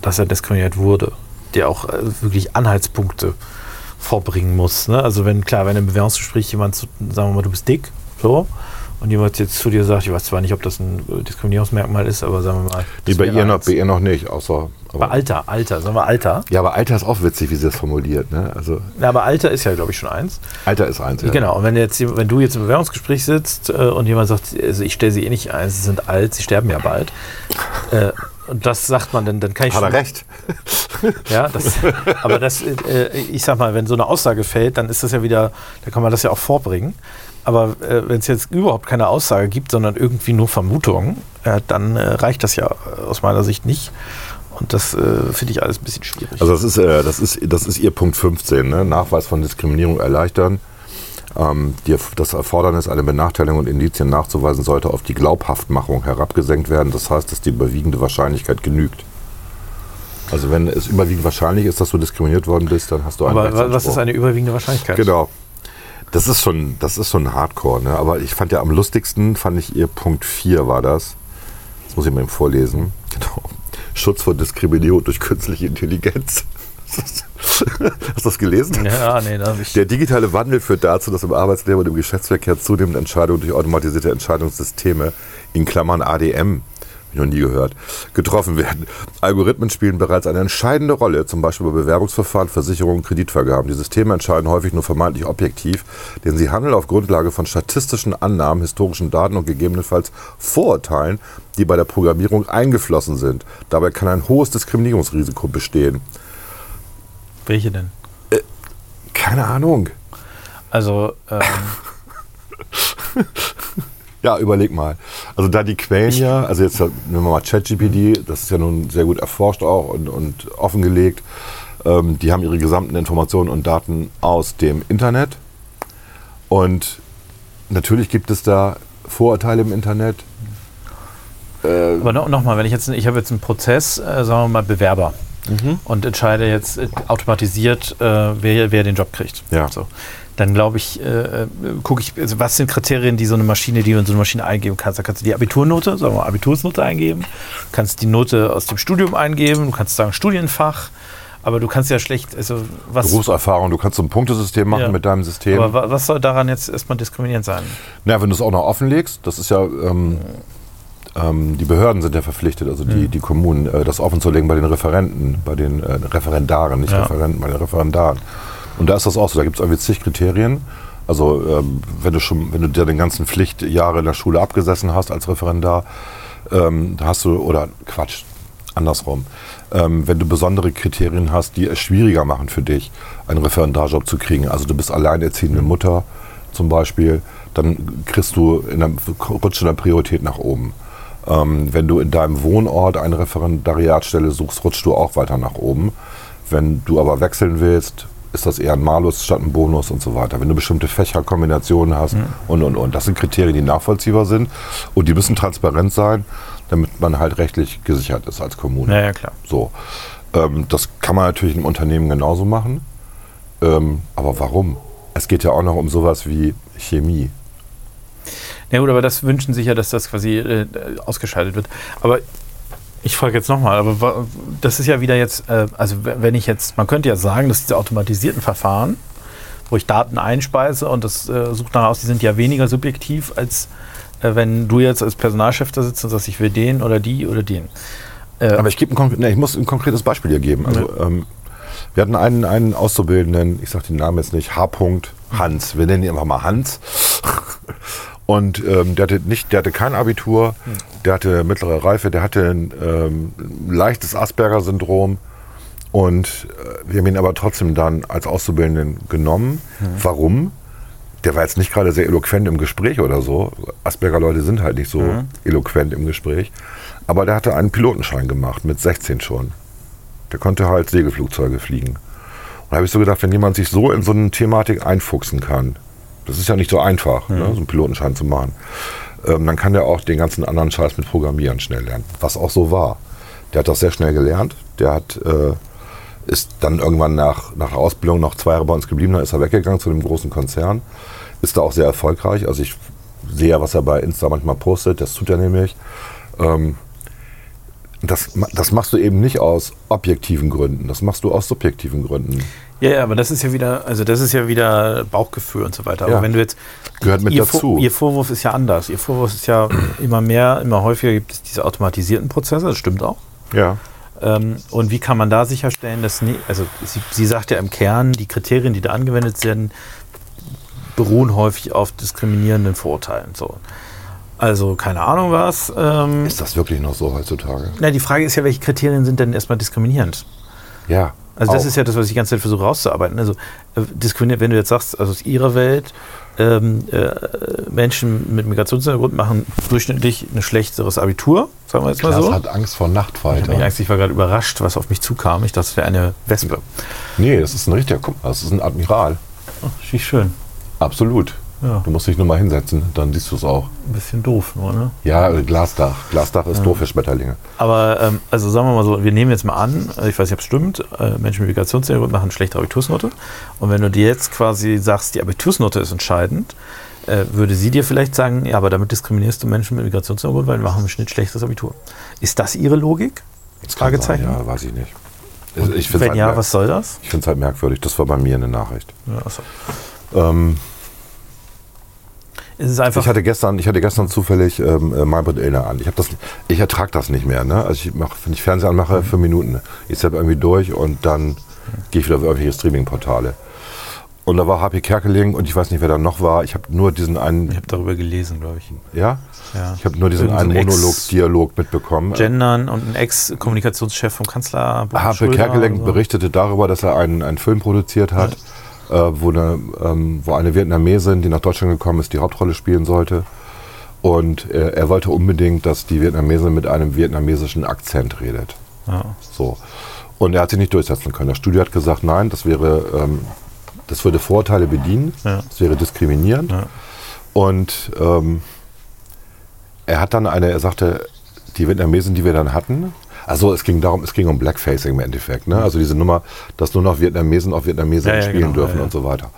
S2: dass er diskriminiert wurde. Der auch äh, wirklich Anhaltspunkte vorbringen muss. Ne? Also wenn, klar, wenn im Bewerbungsgespräch jemand, sagen wir mal, du bist dick, so, und jemand jetzt zu dir sagt, ich weiß zwar nicht, ob das ein äh, Diskriminierungsmerkmal ist, aber sagen wir mal.
S1: Nee, bei ihr, noch,
S2: eins.
S1: bei ihr noch nicht, außer.
S2: Bei
S1: Aber,
S2: Alter, Alter, sagen wir Alter.
S1: ja, aber Alter ist auch witzig, wie sie das formuliert. Ne? Also
S2: Ja, aber Alter ist ja, glaube ich, schon eins.
S1: Alter ist eins. Ja.
S2: Genau, und wenn, jetzt, wenn du jetzt im Bewerbungsgespräch sitzt äh, und jemand sagt, also ich stelle sie eh nicht ein, sie sind alt, sie sterben ja bald. Äh, und das sagt man, dann, dann kann ich
S1: Hat er
S2: schon-
S1: recht?
S2: Ja, das, aber das, äh, ich sag mal, wenn so eine Aussage fällt, dann ist das ja wieder, da kann man das ja auch vorbringen. Aber äh, wenn es jetzt überhaupt keine Aussage gibt, sondern irgendwie nur Vermutungen, äh, dann äh, reicht das ja äh, aus meiner Sicht nicht. Und das äh, finde ich alles ein bisschen schwierig.
S1: Also das ist, äh, das ist, das ist ihr Punkt 15, ne? Nachweis von Diskriminierung erleichtern. Ähm, die, das Erfordernis, eine Benachteiligung und Indizien nachzuweisen, sollte auf die Glaubhaftmachung herabgesenkt werden. Das heißt, dass die überwiegende Wahrscheinlichkeit genügt. Also wenn es überwiegend wahrscheinlich ist, dass du diskriminiert worden bist, dann hast du einen
S2: aber wa- was ist eine überwiegende Wahrscheinlichkeit?
S1: Genau. Das ist schon, das ist schon Hardcore, ne? Aber ich fand ja am lustigsten, fand ich ihr Punkt 4 war das. Das muss ich mal eben vorlesen. Genau. Schutz vor Diskriminierung durch künstliche Intelligenz. Hast du das gelesen?
S2: Ja, nee, da ich.
S1: Der digitale Wandel führt dazu, dass im Arbeitsleben und im Geschäftsverkehr zunehmend Entscheidungen durch automatisierte Entscheidungssysteme, in Klammern ADM, ich noch nie gehört, getroffen werden. Algorithmen spielen bereits eine entscheidende Rolle, zum Beispiel bei Bewerbungsverfahren, Versicherungen, Kreditvergaben. Die Systeme entscheiden häufig nur vermeintlich objektiv, denn sie handeln auf Grundlage von statistischen Annahmen, historischen Daten und gegebenenfalls Vorurteilen, die bei der Programmierung eingeflossen sind. Dabei kann ein hohes Diskriminierungsrisiko bestehen.
S2: Welche denn?
S1: Keine Ahnung.
S2: Also, ähm,
S1: Ja, überleg mal. Also da die Quellen ja, also jetzt nehmen wir mal ChatGPT, das ist ja nun sehr gut erforscht auch und, und offengelegt. Ähm, die haben ihre gesamten Informationen und Daten aus dem Internet. Und natürlich gibt es da Vorurteile im Internet. Äh,
S2: Aber no, nochmal, wenn ich jetzt, ich habe jetzt einen Prozess, äh, sagen wir mal Bewerber und entscheide jetzt äh, automatisiert, äh, wer, wer den Job kriegt.
S1: Ja.
S2: So. Dann glaube ich, äh, gucke ich, also was sind Kriterien, die so eine Maschine, die du in so eine Maschine eingeben kannst. Da kannst du die Abiturnote, sagen wir mal Abitursnote eingeben, kannst die Note aus dem Studium eingeben, du kannst sagen Studienfach, aber du kannst ja schlecht, also was,
S1: Berufserfahrung, du kannst so ein Punktesystem machen
S2: Ja.
S1: mit deinem System.
S2: aber wa- was soll daran jetzt erstmal diskriminierend sein?
S1: Na, wenn du es auch noch offenlegst, das ist ja, ähm, ähm, die Behörden sind ja verpflichtet, also die, die Kommunen, äh, das offenzulegen bei den Referenten, bei den äh, Referendaren, nicht
S2: Ja.
S1: Referenten, bei den Referendaren. Und da ist das auch so, da gibt es irgendwie zig Kriterien. Also ähm, wenn du schon, wenn du dir den ganzen Pflichtjahre in der Schule abgesessen hast als Referendar, ähm, da hast du, oder Quatsch, andersrum. Ähm, wenn du besondere Kriterien hast, die es schwieriger machen für dich, einen Referendarjob zu kriegen. Also du bist alleinerziehende Mutter zum Beispiel, dann kriegst du in der, rutscht in der Priorität nach oben. Ähm, wenn du in deinem Wohnort eine Referendariatstelle suchst, rutschst du auch weiter nach oben. Wenn du aber wechseln willst, ist das eher ein Malus statt ein Bonus und so weiter. Wenn du bestimmte Fächerkombinationen hast und, und, und. Das sind Kriterien, die nachvollziehbar sind und die müssen transparent sein, damit man halt rechtlich gesichert ist als Kommune.
S2: Ja, ja, klar.
S1: So. Ähm, das kann man natürlich im Unternehmen genauso machen. Ähm, aber warum? Es geht ja auch noch um sowas wie Chemie.
S2: Ja gut, aber das wünschen sich ja, dass das quasi äh, ausgeschaltet wird. Aber ich frage jetzt nochmal, aber das ist ja wieder jetzt, äh, also wenn ich jetzt, man könnte ja sagen, dass diese automatisierten Verfahren, wo ich Daten einspeise und das äh, sucht danach aus, die sind ja weniger subjektiv, als äh, wenn du jetzt als Personalchef da sitzt und sagst, ich will den oder die oder den.
S1: Aber ich, gebe ein, nee, ich muss ein konkretes Beispiel hier geben. Also, ähm, wir hatten einen, einen Auszubildenden, ich sage den Namen jetzt nicht, H. Hans. Wir nennen ihn einfach mal Hans. Und ähm, der hatte nicht, der hatte kein Abitur, der hatte mittlere Reife, der hatte ein ähm, leichtes Asperger-Syndrom. Und äh, wir haben ihn aber trotzdem dann als Auszubildenden genommen. Warum? Der war jetzt nicht gerade sehr eloquent im Gespräch oder so. Asperger-Leute sind halt nicht so eloquent im Gespräch. Aber der hatte einen Pilotenschein gemacht, mit 16 schon. Der konnte halt Segelflugzeuge fliegen. Und da habe ich so gedacht, wenn jemand sich so in so eine Thematik einfuchsen kann, das ist ja nicht so einfach, ne, so einen Pilotenschein zu machen, ähm, dann kann der auch den ganzen anderen Scheiß mit Programmieren schnell lernen. Was auch so war. Der hat das sehr schnell gelernt. Der hat, äh, ist dann irgendwann nach, nach der Ausbildung noch zwei Jahre bei uns geblieben, dann ist er weggegangen zu einem großen Konzern. ist da auch sehr erfolgreich. Also ich sehe ja, was er bei Insta manchmal postet, das tut er nämlich. Ähm, das, das machst du eben nicht aus objektiven Gründen, das machst du aus subjektiven Gründen.
S2: Ja, ja, aber das ist ja wieder, also das ist ja wieder Bauchgefühl und so weiter. Aber
S1: Ja.
S2: wenn du jetzt
S1: Gehört mit
S2: ihr,
S1: dazu.
S2: Vor- ihr Vorwurf ist ja anders. Ihr Vorwurf ist ja immer mehr, immer häufiger gibt es diese automatisierten Prozesse, das stimmt auch.
S1: Ja.
S2: Ähm, und wie kann man da sicherstellen, dass nie, also sie, sie sagt ja im Kern, die Kriterien, die da angewendet werden, beruhen häufig auf diskriminierenden Vorurteilen. So. Also keine Ahnung was. Ähm,
S1: Ist das wirklich noch so heutzutage?
S2: na, die Frage ist ja, welche Kriterien sind denn erstmal diskriminierend?
S1: Ja.
S2: Also das
S1: auch.
S2: ist ja das, was ich die ganze Zeit versuche rauszuarbeiten. Also äh, diskriminiert, wenn du jetzt sagst, also aus ihrer Welt, ähm, äh, Menschen mit Migrationshintergrund machen durchschnittlich ein schlechteres Abitur, sagen wir jetzt mal
S1: Klaas
S2: so.
S1: hat Angst vor
S2: Ich,
S1: Nachtfalter.
S2: mich Angst, ich war gerade überrascht, was auf mich zukam. Ich dachte, es wäre eine Wespe.
S1: Nee, das ist ein richtiger, guck mal, das ist ein Admiral.
S2: Oh, wie schön.
S1: Absolut.
S2: Ja,
S1: Du musst dich nur mal hinsetzen, dann siehst du es auch.
S2: ein bisschen doof nur, ne?
S1: Ja, äh, Glasdach. Glasdach ist doof für Schmetterlinge.
S2: Aber ähm, also sagen wir mal so, wir nehmen jetzt mal an, äh, ich weiß nicht, ob es stimmt, äh, Menschen mit Migrationshintergrund machen schlechte Abitursnote. Und wenn du dir jetzt quasi sagst, die Abitursnote ist entscheidend, äh, würde sie dir vielleicht sagen, ja, aber damit diskriminierst du Menschen mit Migrationshintergrund, weil die machen im Schnitt schlechteres Abitur. Ist das ihre Logik?
S1: Das
S2: Fragezeichen?
S1: Sein, ja, weiß ich nicht. Also Ich
S2: Wenn
S1: halt
S2: ja, was soll das?
S1: Ich finde es halt merkwürdig. Das war bei mir eine Nachricht.
S2: Ja, achso.
S1: Ähm,
S2: Es ist einfach.
S1: ich, hatte gestern, ich hatte gestern zufällig ähm, äh, Maybrit Illner an. Ich, hab das, ich ertrage das nicht mehr. Ne? Also ich mach, wenn ich Fernsehen anmache, fünf Minuten. Ich zapp irgendwie durch und dann gehe ich wieder auf irgendwelche Streaming-Portale. Und da war HP Kerkeling und ich weiß nicht, wer da noch war. Ich habe nur diesen
S2: ich
S1: einen,
S2: habe darüber gelesen, glaube ich.
S1: ja?
S2: Ja.
S1: Ich habe nur diesen einen Monolog-Dialog mitbekommen.
S2: Gendern und ein Ex-Kommunikationschef vom Kanzler.
S1: HP Kerkeling
S2: so.
S1: berichtete darüber, dass er einen, einen Film produziert hat, äh, wo, eine, ähm, wo eine Vietnamesin, die nach Deutschland gekommen ist, die Hauptrolle spielen sollte. Und äh, er wollte unbedingt, dass die Vietnamesin mit einem vietnamesischen Akzent redet.
S2: Ja.
S1: So. Und er hat sich nicht durchsetzen können. Das Studio hat gesagt, nein, das wäre, ähm, das würde Vorurteile bedienen,
S2: Ja.
S1: das wäre diskriminierend.
S2: Ja.
S1: Und ähm, er hat dann eine, er sagte, die Vietnamesen, die wir dann hatten, also es ging darum, es ging um Blackfacing im Endeffekt, ne? Also diese Nummer, dass nur noch Vietnamesen auf Vietnamesen
S2: Ja, ja,
S1: spielen
S2: genau,
S1: dürfen
S2: ja, ja.
S1: und so weiter.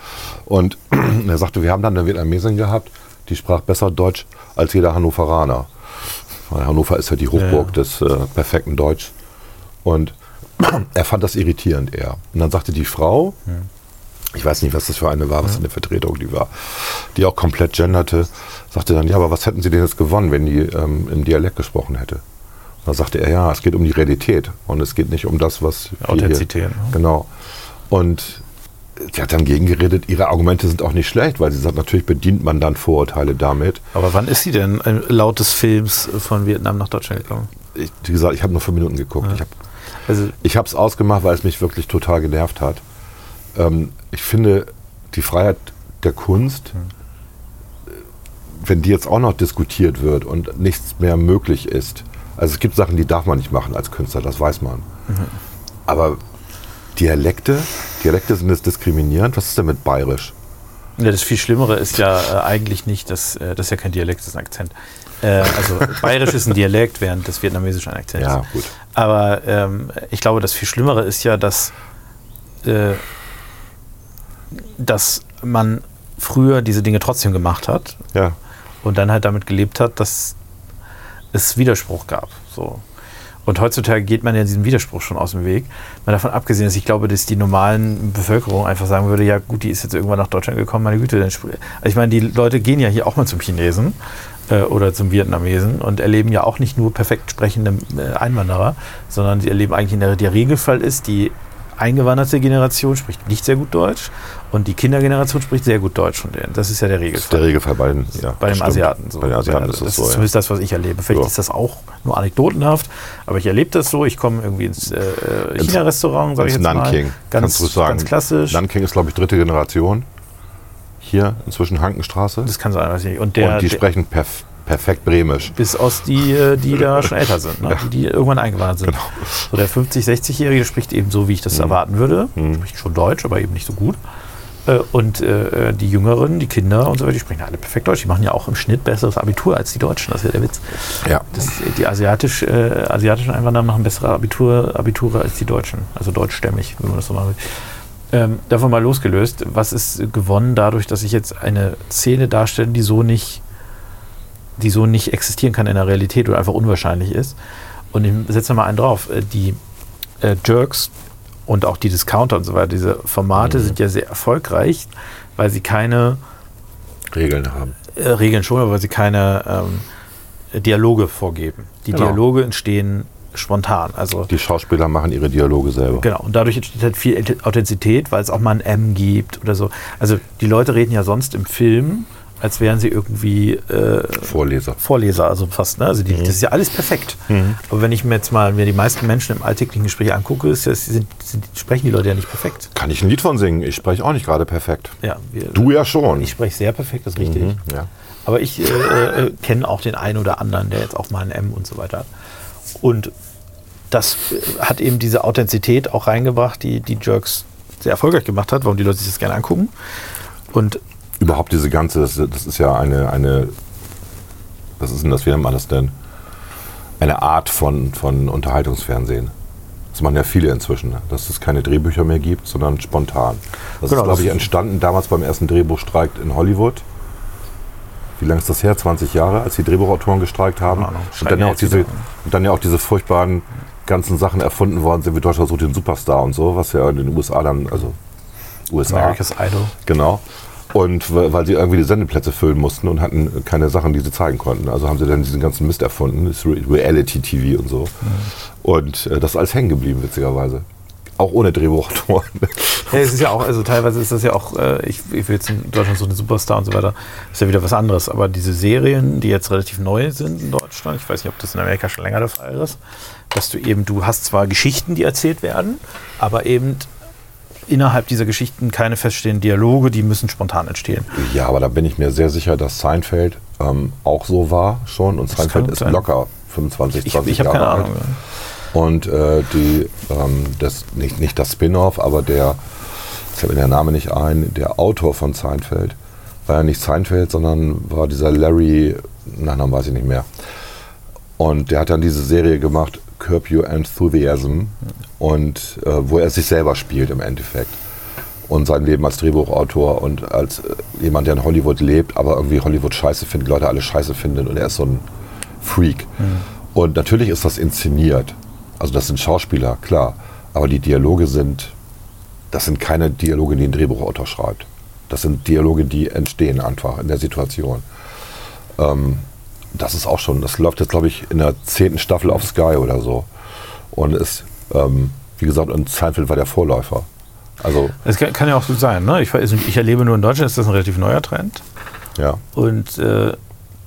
S1: Und er sagte, wir haben dann eine Vietnamesin gehabt, die sprach besser Deutsch als jeder Hannoveraner. Weil Hannover ist ja die Hochburg
S2: Ja,
S1: des äh, perfekten Deutsch. Und er fand das irritierend eher. Und dann sagte die Frau, ich weiß nicht, was das für eine war, was für eine Vertretung die war, die auch komplett genderte, sagte dann, ja, aber was hätten Sie denn jetzt gewonnen, wenn die ähm, im Dialekt gesprochen hätte? Dann sagte er, ja, es geht um die Realität und es geht nicht um das, was
S2: Authentizität,
S1: Hier,
S2: ne?
S1: genau. Und sie hat dann gegengeredet, ihre Argumente sind auch nicht schlecht, weil sie sagt, natürlich bedient man dann Vorurteile damit.
S2: Aber wann ist sie denn äh, laut des Films von Vietnam nach Deutschland gekommen?
S1: Ich, wie gesagt, ich habe nur fünf Minuten geguckt. Ich habe
S2: Also,
S1: Ich habe es ausgemacht, weil es mich wirklich total genervt hat. Ähm, ich finde, die Freiheit der Kunst, äh, wenn die jetzt auch noch diskutiert wird und nichts mehr möglich ist, also es gibt Sachen, die darf man nicht machen als Künstler, das weiß man. Aber Dialekte, Dialekte sind jetzt diskriminierend. Was ist denn mit Bayerisch?
S2: ja, das viel Schlimmere ist ja äh, eigentlich nicht, dass äh, das ist ja kein Dialekt, das ist ein Akzent. Äh, also Bayerisch ist ein Dialekt, während das Vietnamesisch ein Akzent
S1: Ja,
S2: ist.
S1: gut.
S2: Aber ähm, ich glaube, das viel Schlimmere ist ja, dass, äh, dass man früher diese Dinge trotzdem gemacht hat
S1: Ja,
S2: und dann halt damit gelebt hat, dass es Widerspruch gab. So. Und heutzutage geht man ja diesem Widerspruch schon aus dem Weg. Mal davon abgesehen, dass ich glaube, dass die normalen Bevölkerung einfach sagen würde, ja gut, die ist jetzt irgendwann nach Deutschland gekommen, meine Güte. Dann also ich meine, die Leute gehen ja hier auch mal zum Chinesen äh, oder zum Vietnamesen und erleben ja auch nicht nur perfekt sprechende äh, Einwanderer, sondern sie erleben eigentlich in der, der Regelfall ist, die eingewanderte Generation spricht nicht sehr gut Deutsch und die Kindergeneration spricht sehr gut Deutsch von denen. Das ist ja der
S1: das ist
S2: Regelfall.
S1: der Regelfall bei den, ja,
S2: Bei den. Asiaten. So.
S1: Bei den Asiaten
S2: Ja,
S1: ist das,
S2: das
S1: so.
S2: ist
S1: Ja.
S2: zumindest das, was ich erlebe. Vielleicht
S1: Ja.
S2: ist das auch nur anekdotenhaft, aber ich erlebe das so. Ich komme irgendwie ins äh, China-Restaurant, sage ich jetzt
S1: Nanking,
S2: mal. Ganz,
S1: kannst du sagen.
S2: ganz klassisch.
S1: Nanking ist, glaube ich, dritte Generation. Hier inzwischen Hankenstraße.
S2: das kann sein, weiß ich nicht. Und der,
S1: und die
S2: der
S1: sprechen perf perfekt bremisch.
S2: bis aus die, äh, die da schon älter sind, ne? die, die irgendwann eingewandert sind.
S1: Genau.
S2: So der 50-, 60-Jährige spricht eben so, wie ich
S1: Mhm.
S2: das erwarten würde. Spricht schon Deutsch, aber eben nicht so gut. Äh, Und äh, die Jüngeren, die Kinder und so weiter, die sprechen alle perfekt Deutsch. Die machen ja auch im Schnitt besseres Abitur als die Deutschen. Das ist ja der Witz.
S1: Ja.
S2: Das, die asiatisch, äh, asiatischen Einwanderer machen bessere Abitur, Abiture als die Deutschen. Also deutschstämmig, wenn man das so machen will. Ähm, davon mal losgelöst, was ist gewonnen dadurch, dass ich jetzt eine Szene darstelle, die so nicht, die so nicht existieren kann in der Realität oder einfach unwahrscheinlich ist? Und ich setze mal einen drauf. Äh, Die äh, Jerks und auch die Discounter und so weiter, diese Formate
S1: Mhm.
S2: sind ja sehr erfolgreich, weil sie keine
S1: Regeln haben.
S2: äh, Regeln schon, aber weil sie keine ähm, Dialoge vorgeben. Die
S1: Genau.
S2: Dialoge entstehen spontan. Also
S1: Die Schauspieler machen ihre Dialoge selber.
S2: genau. Und dadurch entsteht halt viel Authentizität, weil es auch mal ein M gibt oder so. Also die Leute reden ja sonst im Film, als wären sie irgendwie äh,
S1: Vorleser.
S2: Vorleser, also fast. Ne? Also die, das ist ja alles perfekt. Aber wenn ich mir jetzt mal mir die meisten Menschen im alltäglichen Gespräch angucke, ist sind, sind, sprechen die Leute ja nicht perfekt.
S1: Kann ich ein Lied von singen? Ich spreche auch nicht gerade perfekt.
S2: Ja, wir,
S1: Du ja schon.
S2: ich spreche sehr perfekt, das ist richtig.
S1: Mhm, ja.
S2: Aber ich äh, äh, kenne auch den einen oder anderen, der jetzt auch mal ein M und so weiter hat. Und das äh, hat eben diese Authentizität auch reingebracht, die die Jerks sehr erfolgreich gemacht hat, warum die Leute sich das gerne angucken. Und
S1: Überhaupt diese ganze, das, das ist ja eine, eine, was ist denn das, wie nennt man das denn? Eine Art von, von Unterhaltungsfernsehen. Das machen ja viele inzwischen, ne? dass es keine Drehbücher mehr gibt, sondern spontan. Das
S2: Genau,
S1: ist, glaube ich, entstanden damals beim ersten Drehbuchstreik in Hollywood. Wie lange ist das her? 20 Jahre, als die Drehbuchautoren gestreikt haben.
S2: Ahnung.
S1: Und dann, ja auch diese, und dann ja auch diese furchtbaren ganzen Sachen erfunden worden sind, wie Deutschland sucht den Superstar und so, was ja in den USA dann, also USA.
S2: America's Idol.
S1: Genau. Und weil sie irgendwie die Sendeplätze füllen mussten und hatten keine Sachen, die sie zeigen konnten. Also haben sie dann diesen ganzen Mist erfunden, das Re- Reality-TV und so. Und äh, das ist alles hängen geblieben, witzigerweise. Auch ohne Drehbuchautoren.
S2: Ja, es ist ja auch, also teilweise ist das ja auch, äh, ich, ich will jetzt in Deutschland so eine Superstar und so weiter, ist ja wieder was anderes. Aber diese Serien, die jetzt relativ neu sind in Deutschland, ich weiß nicht, ob das in Amerika schon länger der Fall ist, dass du eben, du hast zwar Geschichten, die erzählt werden, aber eben innerhalb dieser Geschichten keine feststehenden Dialoge, die müssen spontan entstehen.
S1: ja, aber da bin ich mir sehr sicher, dass Seinfeld ähm, auch so war schon. Und Seinfeld ist
S2: sein.
S1: locker 25,
S2: Ich,
S1: 20
S2: ich habe
S1: Jahre
S2: keine
S1: alt.
S2: Ahnung.
S1: Und äh, die, ähm, das, nicht, nicht das Spin-off, aber der, jetzt fällt mir der Name nicht ein, der Autor von Seinfeld, war ja nicht Seinfeld, sondern war dieser Larry, na, Namen weiß ich nicht mehr. Und der hat dann diese Serie gemacht, Curb Your Enthusiasm, und äh, wo er sich selber spielt im Endeffekt. Und sein Leben als Drehbuchautor und als äh, jemand, der in Hollywood lebt, aber irgendwie Hollywood scheiße findet, Leute alle scheiße finden und er ist so ein Freak. Und natürlich ist das inszeniert. Also das sind Schauspieler, klar. Aber die Dialoge sind, das sind keine Dialoge, die ein Drehbuchautor schreibt. Das sind Dialoge, die entstehen einfach in der Situation. Ähm, das ist auch schon, das läuft jetzt, glaube ich, in der zehnten Staffel auf Sky oder so. Und ist, ähm, wie gesagt, und Seinfeld war der Vorläufer. Also,
S2: Es kann, kann ja auch so sein. Ne? Ich, ich erlebe nur in Deutschland, ist das ein relativ neuer Trend.
S1: ja.
S2: Und äh,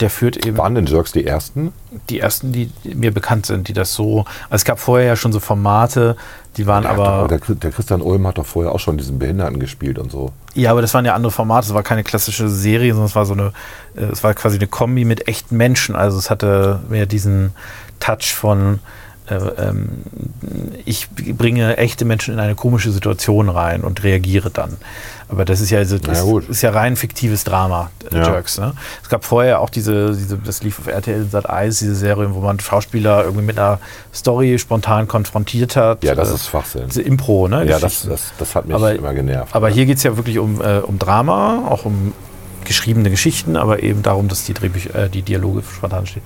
S2: der führt eben
S1: Waren denn Jerks die ersten?
S2: die ersten, die mir bekannt sind, die das so. Also es gab vorher ja schon so Formate, die waren
S1: Der, hat doch-
S2: aber.
S1: der, der Christian Ulm hat doch vorher auch schon diesen Behinderten gespielt und so.
S2: Ja, aber das waren ja andere Formate. Es war keine klassische Serie, sondern es war so eine. äh, Es war quasi eine Kombi mit echten Menschen. Also es hatte mehr diesen Touch von. Äh, ähm, ich bringe echte Menschen in eine komische Situation rein und reagiere dann. Aber das ist ja, also, das
S1: gut.
S2: ist ja rein fiktives Drama, äh,
S1: Ja.
S2: Jerks. Ne? Es gab vorher auch diese, diese, das lief auf RTL Sat 1, diese Serie, wo man Schauspieler irgendwie mit einer Story spontan konfrontiert hat.
S1: Ja, das
S2: Äh,
S1: ist Schwachsinn.
S2: diese Impro, ne?
S1: Ja, das, das, das hat mich
S2: Aber-
S1: immer genervt.
S2: Aber hier geht es ja wirklich um, äh, um Drama, auch um geschriebene Geschichten, aber eben darum, dass die, Drehbücher, äh, die Dialoge spontan stehen.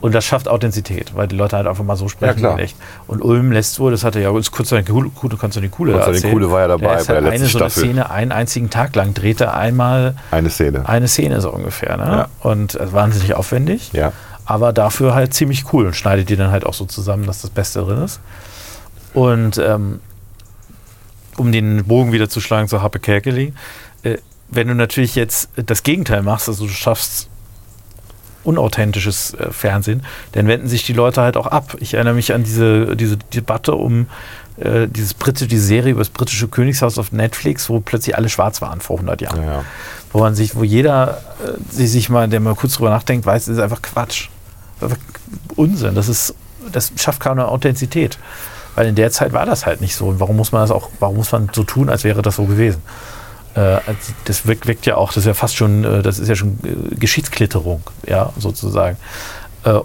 S2: Und das schafft Authentizität, weil die Leute halt einfach mal so sprechen. in echt. Und Ulm lässt wohl, das hatte ja uns kurz Kuhle, Konstantin Kuhle
S1: Konstantin
S2: erzählt.
S1: Kuhle war ja dabei
S2: der
S1: bei der
S2: halt
S1: letzten
S2: eine so eine
S1: Staffel.
S2: Szene einen einzigen Tag lang dreht er einmal
S1: Eine Szene.
S2: eine Szene so ungefähr. Ne?
S1: Ja.
S2: Und äh, wahnsinnig aufwendig,
S1: Ja.
S2: aber dafür halt ziemlich cool und schneidet die dann halt auch so zusammen, dass das Beste drin ist. Und ähm, um den Bogen wieder zu schlagen zu Happe Kerkeling, äh, wenn du natürlich jetzt das Gegenteil machst, also du schaffst unauthentisches äh, Fernsehen, dann wenden sich die Leute halt auch ab. Ich erinnere mich an diese, diese Debatte um äh, dieses britische, die Serie über das britische Königshaus auf Netflix, wo plötzlich alle schwarz waren vor 100 Jahren
S1: Ja,
S2: wo man sich, wo jeder äh, sich sich mal, der mal kurz drüber nachdenkt, weiß, das ist einfach Quatsch. Das ist einfach Unsinn. Das ist, das schafft keine Authentizität. Weil in der Zeit war das halt nicht so. Und warum muss man das auch, warum muss man so tun, als wäre das so gewesen? Äh, als- das wirkt, wirkt ja auch, das ist ja fast schon, äh, das ist ja schon äh, Geschichtsklitterung, ja, sozusagen.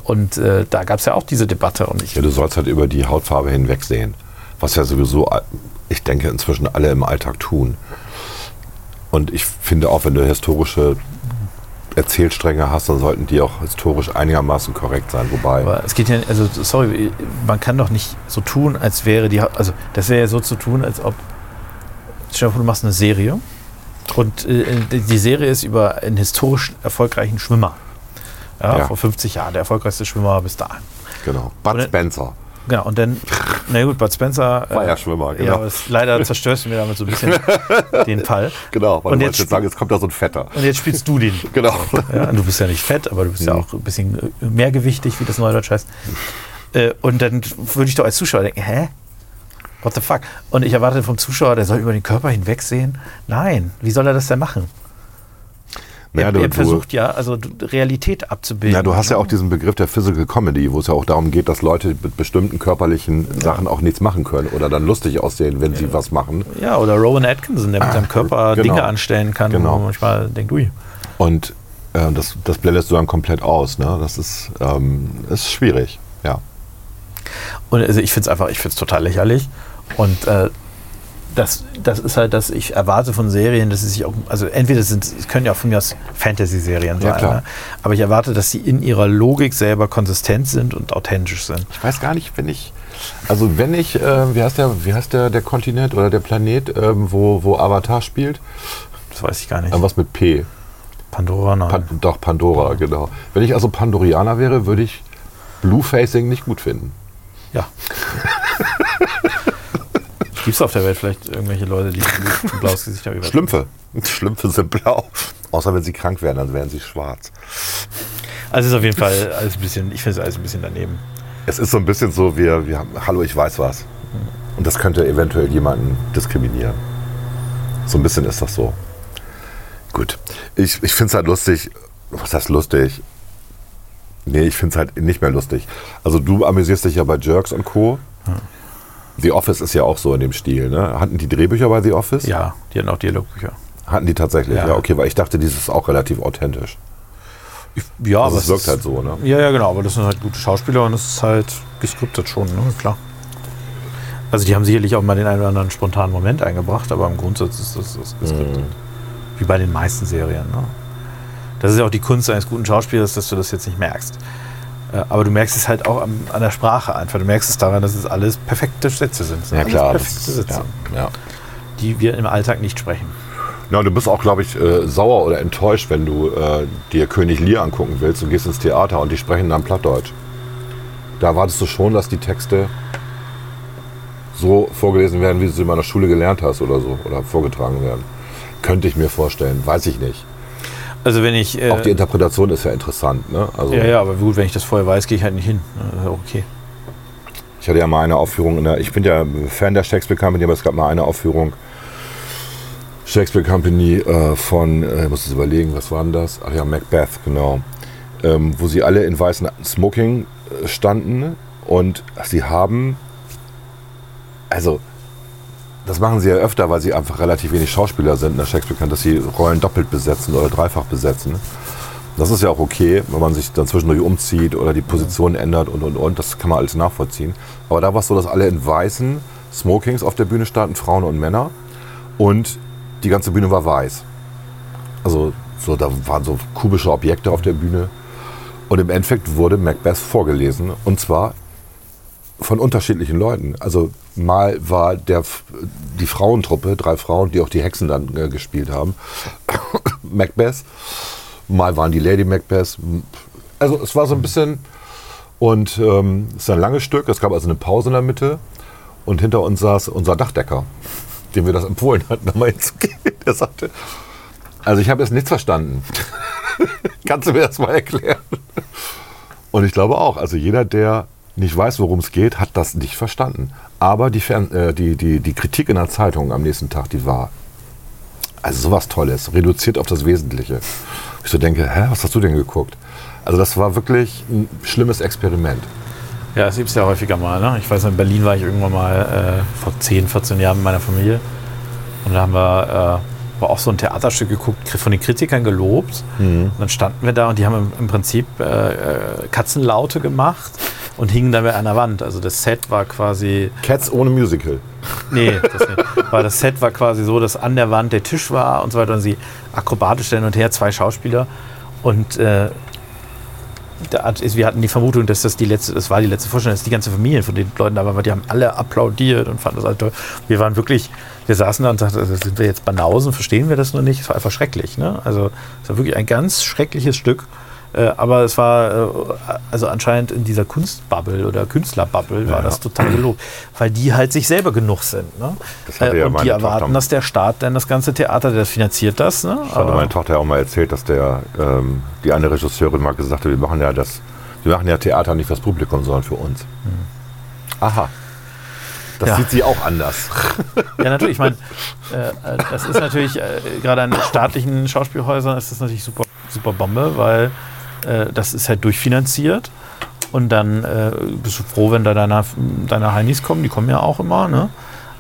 S2: Und da gab es ja auch diese Debatte und ich,
S1: ja, du sollst halt über die Hautfarbe hinwegsehen. Was ja sowieso, ich denke, inzwischen alle im Alltag tun. Und ich finde auch, wenn du historische Erzählstränge hast, dann sollten die auch historisch einigermaßen korrekt sein. Wobei.
S2: Aber es geht ja, also sorry, man kann doch nicht so tun, als wäre die, also das wäre ja so zu tun, als ob, stell dir vor, du machst eine Serie und äh, die Serie ist über einen historisch erfolgreichen Schwimmer. Ja,
S1: Ja.
S2: vor 50 Jahren, der erfolgreichste Schwimmer bis dahin.
S1: Genau. Bud
S2: Und-
S1: Spencer.
S2: Genau, und dann, na gut, Bud Spencer.
S1: War ja Schwimmer,
S2: Ja,
S1: genau.
S2: aber es, leider zerstörst du mir damit so ein bisschen den Fall.
S1: Genau, weil
S2: Und
S1: du
S2: jetzt
S1: jetzt sagen, jetzt kommt da so ein Fetter.
S2: Und jetzt spielst du den.
S1: Genau.
S2: Ja, und du bist ja nicht fett, aber du bist ja auch ein bisschen äh, mehrgewichtig, wie das Neudeutsch heißt. Äh, und dann würde ich doch als Zuschauer denken, hä? What the fuck? Und ich erwarte vom Zuschauer, der soll über den Körper hinwegsehen. Nein, wie soll er das denn machen?
S1: Ja,
S2: er, er versucht ja, also Realität abzubilden.
S1: ja, du hast ja auch diesen Begriff der Physical Comedy, wo es ja auch darum geht, dass Leute mit bestimmten körperlichen Sachen auch nichts machen können oder dann lustig aussehen, wenn sie was machen.
S2: Ja, oder Rowan Atkinson, der mit seinem Körper
S1: genau.
S2: Dinge anstellen kann,
S1: Genau.
S2: wo man manchmal denkt, ui.
S1: Und äh, das, das blendest du dann komplett aus. Ne? Das ist, ähm, ist schwierig. Ja.
S2: Und also ich finde es einfach, ich finde es total lächerlich. Und äh, das, das ist halt, dass ich erwarte von Serien, dass sie sich auch, also entweder sind, es können ja auch von mir aus Fantasy-Serien
S1: Ja,
S2: sein, ne? aber ich erwarte, dass sie in ihrer Logik selber konsistent sind und authentisch sind.
S1: Ich weiß gar nicht, wenn ich. Also wenn ich, äh, wie heißt der, wie heißt der, der Kontinent oder der Planet, ähm, wo, wo Avatar spielt?
S2: Das weiß ich gar nicht.
S1: Äh, was mit P.
S2: Pandora, nein.
S1: Pan, doch, Pandora, genau. Wenn ich also Pandorianer wäre, würde ich Bluefacing nicht gut finden.
S2: ja. Gibt es auf der Welt vielleicht irgendwelche Leute, die ein blaues Gesicht haben?
S1: Schlümpfe. Schlümpfe sind blau. Außer wenn sie krank werden, dann wären sie schwarz.
S2: Also es ist auf jeden Fall alles ein bisschen, ich finde es alles ein bisschen daneben.
S1: Es ist so ein bisschen so, wir, wir haben, hallo, ich weiß was. Und das könnte eventuell jemanden diskriminieren. So ein bisschen ist das so. Gut. Ich, ich finde es halt lustig. Was heißt lustig? Nee, ich finde es halt nicht mehr lustig. Also du amüsierst dich ja bei Jerks und Co. The Office ist ja auch so in dem Stil, ne? Hatten die Drehbücher bei The Office?
S2: Ja, die hatten auch Dialogbücher.
S1: Hatten die tatsächlich, ja.
S2: Ja.
S1: okay, weil ich dachte, dieses ist auch relativ authentisch.
S2: Ja,
S1: Also
S2: aber
S1: es wirkt halt so, ne?
S2: Ja, ja, genau, aber das sind halt gute Schauspieler und es ist halt geskriptet schon, ne? klar. Also die haben sicherlich auch mal den einen oder anderen spontanen Moment eingebracht, aber im Grundsatz ist das, das geskriptet. Wie bei den meisten Serien. Ne? Das ist ja auch die Kunst eines guten Schauspielers, dass du das jetzt nicht merkst. Äh, Aber du merkst es halt auch am, an der Sprache einfach. Du merkst es daran, dass es alles perfekte Sätze sind.
S1: Ja klar.
S2: Perfekte Sätze,
S1: ja, ja.
S2: die wir im Alltag nicht sprechen.
S1: Ja, du bist auch, glaube ich, äh, sauer oder enttäuscht, wenn du äh, dir König Lear angucken willst und gehst ins Theater und die sprechen dann Plattdeutsch. Da erwartest du schon, dass die Texte so vorgelesen werden, wie du sie in meiner Schule gelernt hast oder so, oder vorgetragen werden. Könnte ich mir vorstellen, weiß ich nicht.
S2: Also wenn ich... Äh,
S1: Auch die Interpretation ist ja interessant. Ne? Also,
S2: ja, ja, aber gut, wenn ich das vorher weiß, gehe ich halt nicht hin. Äh, Okay.
S1: Ich hatte ja mal eine Aufführung, in der, ich bin ja Fan der Shakespeare Company, aber es gab mal eine Aufführung Shakespeare Company äh, von, äh, ich muss es überlegen, was war denn das? Ach ja, Macbeth, genau. Ähm, wo sie alle in weißen Smoking äh, standen und sie haben, also das machen sie ja öfter, weil sie einfach relativ wenig Schauspieler sind in der Shakespeare dass sie Rollen doppelt besetzen oder dreifach besetzen. Das ist ja auch okay, wenn man sich dann zwischendurch umzieht oder die Position ändert und und und. Das kann man alles nachvollziehen. Aber da war es so, dass alle in weißen Smokings auf der Bühne standen, Frauen und Männer. Und die ganze Bühne war weiß. Also so, da waren so kubische Objekte auf der Bühne. Und im Endeffekt wurde Macbeth vorgelesen. Und zwar von unterschiedlichen Leuten. Also mal war der, die Frauentruppe, drei Frauen, die auch die Hexen dann äh, gespielt haben, Macbeth. Mal waren die Lady Macbeth. Also es war so ein bisschen, und ähm, es ist ein langes Stück, es gab also eine Pause in der Mitte und hinter uns saß unser Dachdecker, dem wir das empfohlen hatten, da mal hinzugehen. Der sagte, also ich habe jetzt nichts verstanden. Kannst du mir das mal erklären? Und ich glaube auch, also jeder, der nicht weiß, worum es geht, hat das nicht verstanden. Aber die, Fern äh, die, die, die Kritik in der Zeitung am nächsten Tag, die war also sowas Tolles, reduziert auf das Wesentliche. Ich so denke, hä, was hast du denn geguckt? Also das war wirklich ein schlimmes Experiment.
S2: Ja, das gibt es ja häufiger mal. Ne? Ich weiß, in Berlin war ich irgendwann mal äh, vor 10, 14 Jahren mit meiner Familie. Und da haben wir äh, auch so ein Theaterstück geguckt, von den Kritikern gelobt. Und dann standen wir da und die haben im, im Prinzip äh, äh, Katzenlaute gemacht und hingen dann an der Wand. Also das Set war quasi.
S1: Cats ohne Musical.
S2: Nee, das nicht. Weil das Set war quasi so, dass an der Wand der Tisch war und so weiter und sie akrobatisch hin und her, zwei Schauspieler. Und äh, ist, wir hatten die Vermutung, dass das die letzte, das war die letzte Vorstellung, dass die ganze Familie von den Leuten da war, weil die haben alle applaudiert und fanden das alles toll. Wir waren wirklich, wir saßen da und sagten, also sind wir jetzt Banausen, verstehen wir das nur nicht? Es war einfach schrecklich. Ne? Also es war wirklich ein ganz schreckliches Stück. Äh, aber es war, äh, also anscheinend in dieser Kunstbubble oder Künstlerbubble war
S1: Ja.
S2: das total gelobt, weil die halt sich selber genug sind. Ne?
S1: Hatte ja
S2: und die erwarten,
S1: Tochter.
S2: dass der Staat dann das ganze Theater, der finanziert das. Ne?
S1: Das hatte meine Tochter ja auch mal erzählt, dass der, ähm, die eine Regisseurin mal gesagt hat, wir machen ja das, wir machen ja Theater nicht fürs Publikum, sondern für uns. Aha. Das
S2: Ja.
S1: sieht sie auch anders.
S2: Ja, natürlich. Ich meine, äh, äh, das ist natürlich, äh, gerade an staatlichen Schauspielhäusern ist das natürlich super, super Bombe, weil äh, das ist halt durchfinanziert. Und dann äh, bist du froh, wenn da deine, deine Heinis kommen. Die kommen ja auch immer, ne?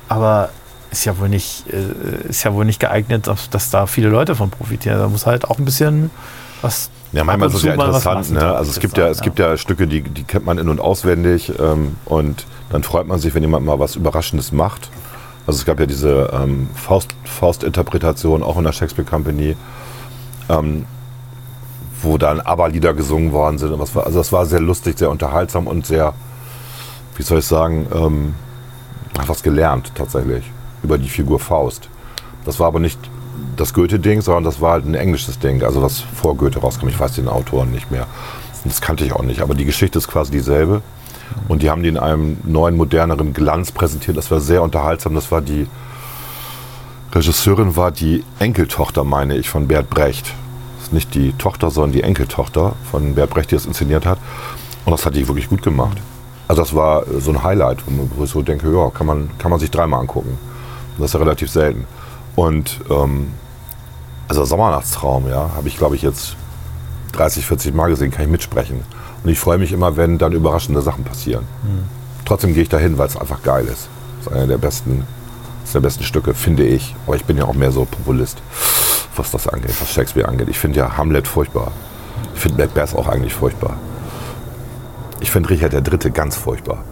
S2: Aber ist ja wohl nicht, äh, ist ja wohl nicht geeignet, dass, dass da viele Leute von profitieren. Da muss halt auch ein bisschen was.
S1: Ja, manchmal ist es ja interessant. Ne? Also es gibt ja, es gibt ja Stücke, die, die kennt man in- und auswendig ähm, und dann freut man sich, wenn jemand mal was Überraschendes macht. Also es gab ja diese ähm, Faust, Faust-Interpretation auch in der Shakespeare Company, ähm, wo dann ABBA-Lieder gesungen worden sind. Und was war, also das war sehr lustig, sehr unterhaltsam und sehr, wie soll ich sagen, ähm, was gelernt tatsächlich über die Figur Faust. Das war aber nicht das Goethe-Ding, sondern das war halt ein englisches Ding, also was vor Goethe rauskam. Ich weiß den Autoren nicht mehr. Das kannte ich auch nicht, aber die Geschichte ist quasi dieselbe. Und die haben die in einem neuen, moderneren Glanz präsentiert. Das war sehr unterhaltsam. Das war die Regisseurin, war die Enkeltochter, meine ich, von Bert Brecht. Ist nicht die Tochter, sondern die Enkeltochter von Bert Brecht, die das inszeniert hat. Und das hat die wirklich gut gemacht. Also das war äh, so ein Highlight, wo ich so denke, ja, kann man, kann man sich dreimal angucken. Das ist ja relativ selten. Und ähm, also Sommernachtstraum, ja, habe ich glaube ich jetzt 30, 40 Mal gesehen, kann ich mitsprechen. Und ich freue mich immer, wenn dann überraschende Sachen passieren. Trotzdem gehe ich dahin, weil es einfach geil ist. Das ist einer der besten, das der besten Stücke, finde ich. Aber ich bin ja auch mehr so Populist, was das angeht, was Shakespeare angeht. Ich finde ja Hamlet furchtbar. Ich finde Macbeth auch eigentlich furchtbar. Ich finde Richard der Dritte ganz furchtbar.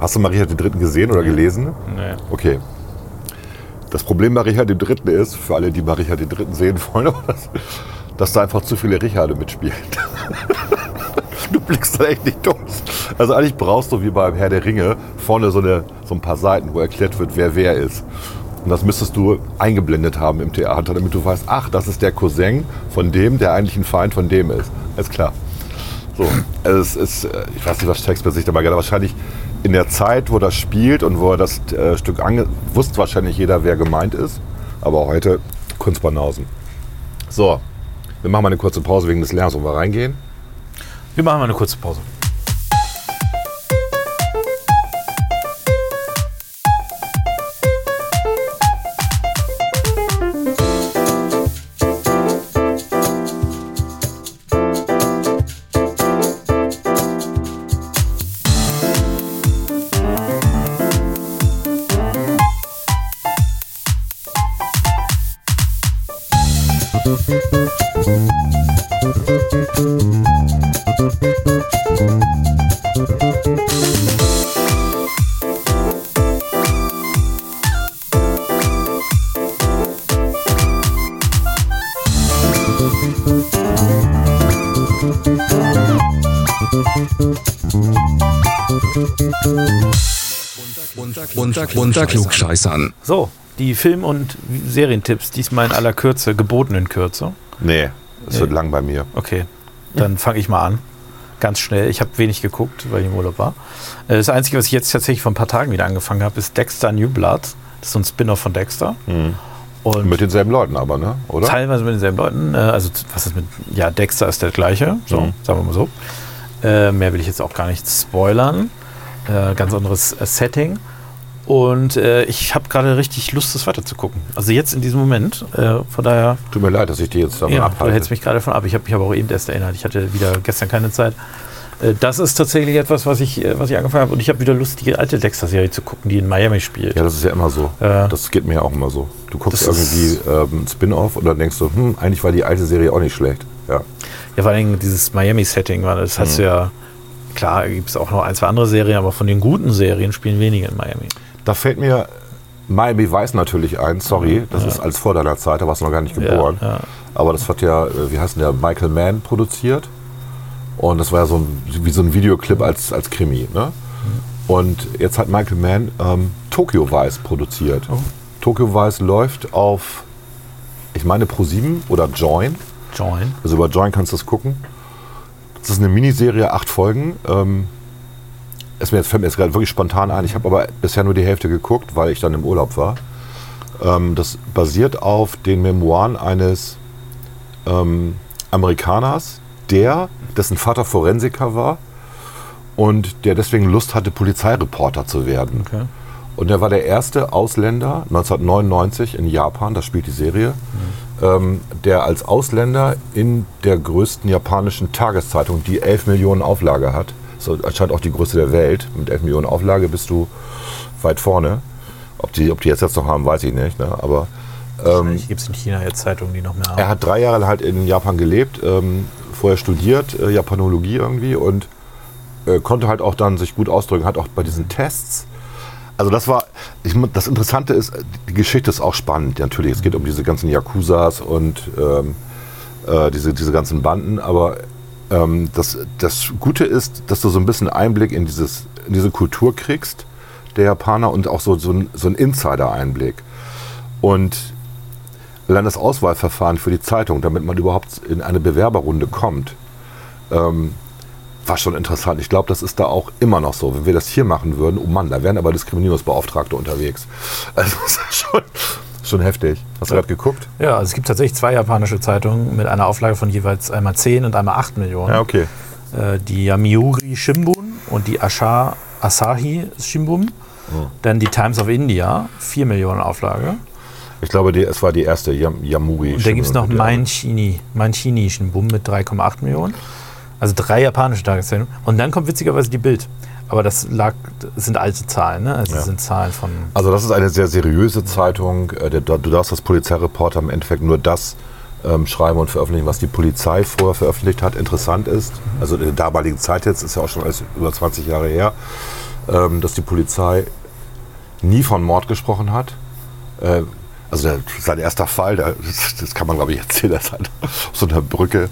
S1: Hast du mal Richard den Dritten gesehen oder gelesen?
S2: Nee.
S1: Okay. Das Problem bei Richard dem Dritten ist, für alle, die mal Richard den Dritten sehen wollen, dass, dass da einfach zu viele Richarde mitspielen. du blickst da echt nicht durch. Also eigentlich brauchst du wie beim Herr der Ringe vorne so, eine, so ein paar Seiten, wo erklärt wird, wer wer ist. Und das müsstest du eingeblendet haben im Theater, damit du weißt, ach, das ist der Cousin von dem, der eigentlich ein Feind von dem ist. Alles klar. So, es ist, äh, ich weiß nicht, was Shakespeare sich dabei hat. Wahrscheinlich in der Zeit, wo das spielt und wo er das äh, Stück ange... wusste wahrscheinlich jeder, wer gemeint ist. Aber heute Kunstbanausen. So, wir machen mal eine kurze Pause wegen des Lärms. Wollen wir reingehen?
S2: Wir machen mal eine kurze Pause.
S3: Unter, unter Klugscheißern.
S2: So, die Film- und Serientipps, diesmal in aller Kürze, gebotenen Kürze.
S1: Nee, es
S2: Nee.
S1: wird lang bei mir.
S2: Okay, dann fange ich mal an. Ganz schnell. Ich habe wenig geguckt, weil ich im Urlaub war. Äh, Das Einzige, was ich jetzt tatsächlich vor ein paar Tagen wieder angefangen habe, ist Dexter New Blood. Das ist so ein Spin-off von Dexter. Und
S1: Mit denselben Leuten aber, ne? Oder?
S2: teilweise mit denselben Leuten. äh, Also, was ist mit. Ja, Dexter ist der gleiche. So,
S1: Mhm.
S2: sagen wir mal so. Äh, mehr will ich jetzt auch gar nicht spoilern. Äh, ganz anderes Setting. Und äh, ich habe gerade richtig Lust, das weiterzugucken. Also jetzt in diesem Moment. Äh, von daher.
S1: Tut mir leid, dass ich die jetzt davon
S2: Ja, du
S1: abhalte.
S2: hältst mich gerade von ab. Ich habe mich aber auch eben erst erinnert. Ich hatte wieder gestern keine Zeit. Äh, Das ist tatsächlich etwas, was ich, äh, was ich angefangen habe. Und ich habe wieder Lust, die alte Dexter-Serie zu gucken, die in Miami spielt.
S1: Ja, das ist ja immer so. Das geht mir ja auch immer so. Du guckst irgendwie ähm, ein Spin-off und dann denkst du, hm, eigentlich war die alte Serie auch nicht schlecht. Ja.
S2: Ja, vor allem dieses Miami-Setting das hast du ja klar gibt es auch noch ein, zwei andere Serien, aber von den guten Serien spielen wenige in Miami.
S1: Da fällt mir Miami Vice natürlich ein, sorry, das ist als vor deiner Zeit, da warst du noch gar nicht geboren.
S2: ja.
S1: Aber das hat ja, äh, wie heißt denn der, Michael Mann produziert. Und das war ja so ein, wie so ein Videoclip als, als Krimi. Ne? Und jetzt hat Michael Mann ähm, Tokyo Vice produziert.
S2: Oh.
S1: Tokyo Vice läuft auf, ich meine Pro7 oder Join.
S2: Join.
S1: Also über Join kannst du das gucken. Das ist eine Miniserie, acht Folgen. Ähm, es mir jetzt, fällt mir jetzt gerade wirklich spontan ein. Ich habe aber bisher nur die Hälfte geguckt, weil ich dann im Urlaub war. Ähm, das basiert auf den Memoiren eines ähm, Amerikaners, der, dessen Vater Forensiker war und der deswegen Lust hatte, Polizeireporter zu werden.
S2: Okay.
S1: Und er war der erste Ausländer 1999 in Japan, das spielt die Serie, ähm, der als Ausländer in der größten japanischen Tageszeitung, die 11 Millionen Auflage hat, so anscheinend auch die größte der Welt, mit 11 Millionen Auflage bist du weit vorne. Ob die, ob die jetzt, jetzt noch haben, weiß ich nicht. Ne? Aber ähm,
S2: Gibt es in China jetzt Zeitungen, die noch mehr haben?
S1: er hat drei Jahre halt in Japan gelebt, ähm, vorher studiert, äh, Japanologie irgendwie und äh, konnte halt auch dann sich gut ausdrücken, hat auch bei diesen Tests. Also das war, ich, das Interessante ist, die Geschichte ist auch spannend. Ja, natürlich, es geht um diese ganzen Yakuzas und ähm, äh, diese, diese ganzen Banden, aber ähm, das, das Gute ist, dass du so ein bisschen Einblick in, dieses, in diese Kultur kriegst, der Japaner, und auch so, so, ein, so ein Insider-Einblick. Und allein das Auswahlverfahren für die Zeitung, damit man überhaupt in eine Bewerberrunde kommt, ähm, war schon interessant. Ich glaube, das ist da auch immer noch so. Wenn wir das hier machen würden, oh Mann, da wären aber Diskriminierungsbeauftragte unterwegs. Also das ist schon, schon heftig. Hast du gerade geguckt?
S2: Ja, also es gibt tatsächlich zwei japanische Zeitungen mit einer Auflage von jeweils einmal 10 und einmal 8 Millionen.
S1: Ja, okay.
S2: Äh, die Yamiuri Shimbun und die Asha Asahi Shimbun. Dann die Times of India, 4 Millionen Auflage.
S1: Ich glaube, die, es war die erste Yam, Yamuri.
S2: Und dann gibt es noch. Manchini, Manchini Shimbun mit 3,8 Millionen. Also drei japanische Tageszeitungen. Und dann kommt witzigerweise die Bild. Aber das lag, das sind alte Zahlen, ne? Also das
S1: Ja.
S2: sind Zahlen von.
S1: Also das ist eine sehr seriöse Zeitung. Äh, Du darfst als Polizeireporter im Endeffekt nur das ähm, schreiben und veröffentlichen, was die Polizei vorher veröffentlicht hat. Interessant ist, also in der damaligen Zeit jetzt, ist ja auch schon alles über 20 Jahre her, ähm, dass die Polizei nie von Mord gesprochen hat. Äh, also der, sein erster Fall, der, das, kann man glaube ich erzählen, das hat auf so einer Brücke,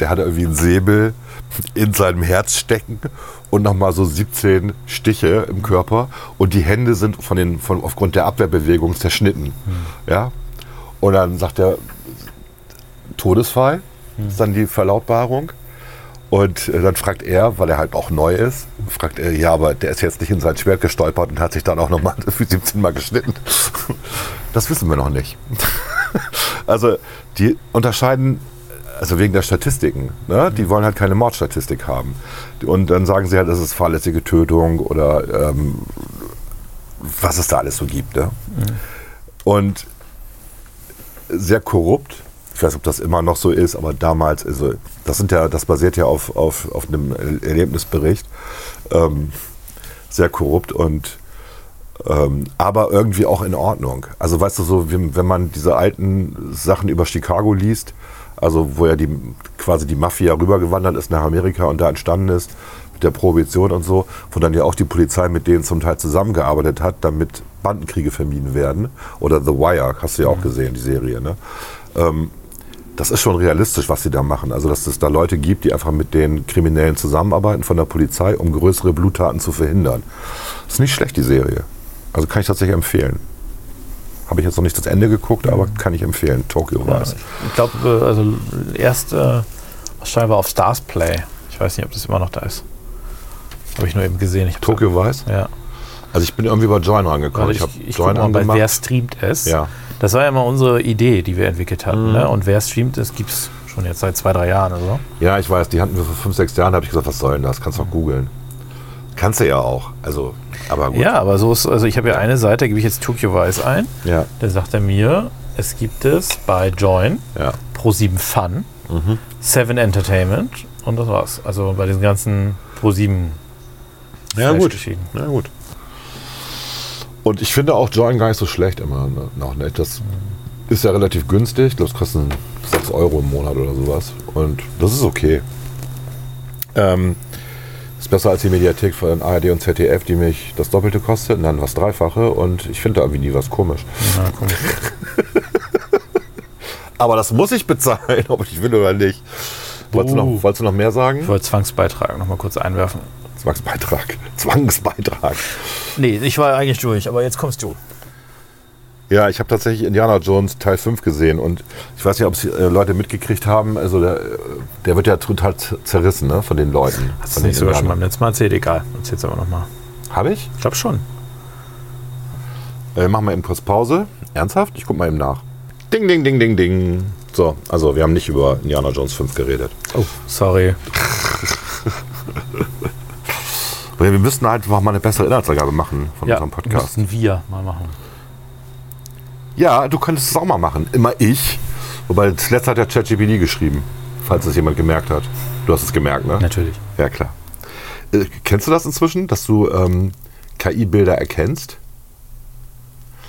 S1: der hatte irgendwie einen Säbel in seinem Herz stecken und nochmal so 17 Stiche im Körper und die Hände sind von den, von, aufgrund der Abwehrbewegung zerschnitten. Ja? Und dann sagt er, Todesfall, ist dann die Verlautbarung. Und äh, dann fragt er, weil er halt auch neu ist, fragt er, ja, aber der ist jetzt nicht in sein Schwert gestolpert und hat sich dann auch nochmal 17 Mal geschnitten. Das wissen wir noch nicht. Also die unterscheiden, also wegen der Statistiken, ne? die wollen halt keine Mordstatistik haben. Und dann sagen sie halt, das ist fahrlässige Tötung oder ähm, was es da alles so gibt. Ne? Und sehr korrupt. Ich weiß, ob das immer noch so ist, aber damals, also das sind ja, das basiert ja auf, auf, auf einem Erlebnisbericht. Ähm, sehr korrupt und ähm, aber irgendwie auch in Ordnung. Also weißt du, so wenn man diese alten Sachen über Chicago liest, also wo ja die quasi die Mafia rübergewandert ist nach Amerika und da entstanden ist mit der Prohibition und so, wo dann ja auch die Polizei mit denen zum Teil zusammengearbeitet hat, damit Bandenkriege vermieden werden. Oder The Wire, hast du ja auch gesehen, die Serie. Ne? Ähm, das ist schon realistisch, was sie da machen. Also, dass es da Leute gibt, die einfach mit den Kriminellen zusammenarbeiten von der Polizei, um größere Bluttaten zu verhindern. Das ist nicht schlecht, die Serie. Also kann ich tatsächlich empfehlen. Habe ich jetzt noch nicht das Ende geguckt, aber kann ich empfehlen. Tokyo
S2: Ja,
S1: Vice.
S2: ich glaube, also erst äh, scheinbar auf Stars Play. Ich weiß nicht, ob das immer noch da ist. Habe ich nur eben gesehen.
S1: Tokyo Vice?
S2: Ja.
S1: Also ich bin irgendwie bei Join rangekommen.
S2: Warte,
S1: ich
S2: ich,
S1: habe
S2: ich,
S1: Join
S2: mal bei
S1: angemacht.
S2: Wer streamt es.
S1: Ja.
S2: Das war ja mal unsere Idee, die wir entwickelt hatten. Ne? Und wer streamt es, gibt es schon jetzt seit zwei, drei Jahren oder so.
S1: Ja, ich weiß, die hatten wir vor fünf, sechs Jahren, da habe ich gesagt, was soll denn das? Kannst du auch googeln. Kannst du ja auch. Also, aber gut.
S2: Ja, aber so ist, also ich habe ja eine Seite, gebe ich jetzt Tokyo Vice ein.
S1: Ja,
S2: Da sagt er mir, es gibt es bei Join,
S1: ja.
S2: Pro7 Fun,
S1: Mhm.
S2: Seven Entertainment und das war's. Also bei diesen ganzen Pro7
S1: Ja, gut. Na gut. Und ich finde auch Join gar nicht so schlecht immer ne? noch nicht. Das ist ja relativ günstig. Ich glaube, es kostet 6 Euro im Monat oder sowas. Und das ist okay. Ähm, Ist besser als die Mediathek von ARD und ZDF, die mich das Doppelte kostet dann was Dreifache und ich finde da irgendwie nie was komisch.
S2: Na, komm.
S1: Aber das muss ich bezahlen, ob ich will oder nicht. Wolltest, du,
S2: Uh.
S1: noch, wolltest du noch mehr sagen?
S2: Ich wollte Zwangsbeitrag noch mal kurz einwerfen.
S1: Zwangsbeitrag. Zwangsbeitrag.
S2: Nee, ich war eigentlich durch, aber jetzt kommst du.
S1: Ja, ich habe tatsächlich Indiana Jones Teil 5 gesehen und ich weiß nicht, ob es äh, Leute mitgekriegt haben. Also der, äh, der wird ja total zerrissen ne, von den Leuten.
S2: Hast du nicht sogar schon beim letzten Mal erzählt? Egal, erzähl's aber noch mal.
S1: Habe ich?
S2: Ich glaube schon.
S1: Äh, machen wir eben kurz Pause. Ernsthaft? Ich guck mal eben nach. Ding, ding, ding, ding, ding. So, also wir haben nicht über Indiana Jones 5 geredet.
S2: Oh, sorry.
S1: Wir müssten halt einfach mal eine bessere Inhaltsangabe machen von
S2: Ja,
S1: unserem Podcast.
S2: müssten wir mal machen.
S1: Ja, du könntest es auch mal machen. Immer ich. Wobei das letzte hat ja ChatGPT geschrieben, falls es jemand gemerkt hat. Du hast es gemerkt, ne?
S2: Natürlich.
S1: Ja, klar. Äh, kennst du das inzwischen, dass du ähm, KI-Bilder erkennst?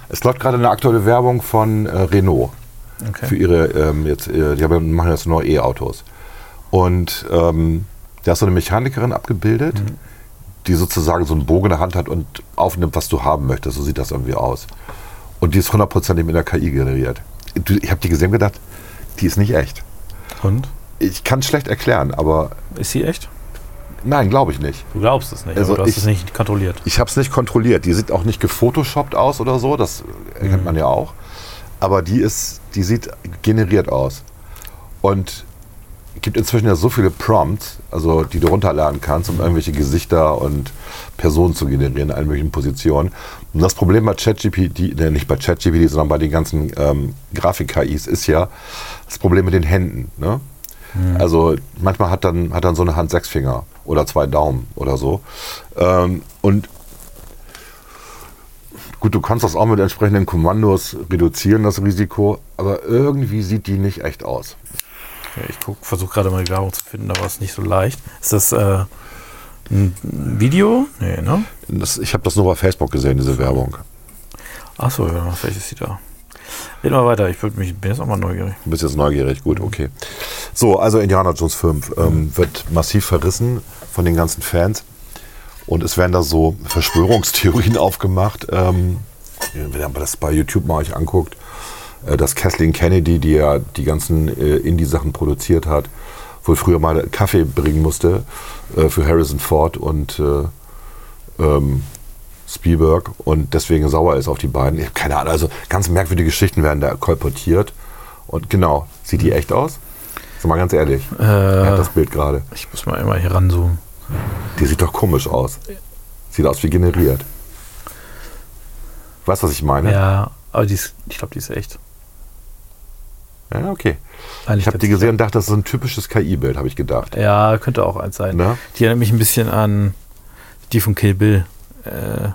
S1: Es läuft gerade eine aktuelle Werbung von äh, Renault für
S2: Okay.
S1: ihre, ähm, jetzt, äh, die haben, machen jetzt neue E-Autos. Und ähm, da ist so eine Mechanikerin abgebildet, die sozusagen so einen Bogen in der Hand hat und aufnimmt, was du haben möchtest. So sieht das irgendwie aus. Und die ist hundertprozentig mit der KI generiert. Ich habe die gesehen und gedacht, die ist nicht echt.
S2: Und?
S1: Ich kann es schlecht erklären, aber
S2: Ist sie echt?
S1: nein, glaube ich nicht.
S2: Du glaubst es nicht,
S1: Also
S2: du hast
S1: ich-
S2: es nicht kontrolliert.
S1: Ich habe es nicht kontrolliert. Die sieht auch nicht gefotoshoppt aus oder so, das erkennt man ja auch. Aber die ist, die sieht generiert aus. Und es gibt inzwischen ja so viele Prompts, also die du runterladen kannst, um irgendwelche Gesichter und Personen zu generieren in allen möglichen Positionen. Und das Problem bei ChatGPT, ne, nicht bei ChatGPT, sondern bei den ganzen ähm, Grafik-KIs ist ja das Problem mit den Händen. Ne? Also manchmal hat dann, hat dann so eine Hand sechs Finger oder zwei Daumen oder so. Ähm, und gut, du kannst das auch mit entsprechenden Kommandos reduzieren, das Risiko, aber irgendwie sieht die nicht echt aus.
S2: Okay, ich versuche gerade mal die Werbung zu finden, aber es ist nicht so leicht. Ist das äh, ein Video? Nee, ne?
S1: Das, ich habe das nur bei Facebook gesehen, diese Werbung.
S2: Achso, ja, vielleicht ist sie da. Red mal weiter, ich würd mich, bin jetzt auch mal neugierig.
S1: Du bist jetzt neugierig, gut, okay. So, also Indiana Jones 5 ähm, wird massiv verrissen von den ganzen Fans. Und es werden da so Verschwörungstheorien aufgemacht. Ähm, wenn ihr das bei YouTube mal euch anguckt, äh, dass Kathleen Kennedy, die ja die ganzen äh, Indie-Sachen produziert hat, wohl früher mal Kaffee bringen musste äh, für Harrison Ford und äh, ähm, Spielberg und deswegen sauer ist auf die beiden. Ich habe keine Ahnung, also ganz merkwürdige Geschichten werden da kolportiert. Und genau, sieht die echt aus? Sag mal ganz ehrlich, wer hat
S2: Äh,
S1: das Bild gerade?
S2: ich muss mal immer hier ranzoomen.
S1: Die sieht doch komisch aus. Sieht aus wie generiert. Weißt du, was ich meine?
S2: Ja, aber die ist, ich glaube, die ist echt.
S1: Ja, okay.
S2: Eigentlich
S1: Ich habe die gesehen und dachte, das ist ein typisches KI-Bild, habe ich gedacht.
S2: Ja, könnte auch eins sein.
S1: Ne?
S2: Die erinnert mich ein bisschen an die von Kill Bill. Äh,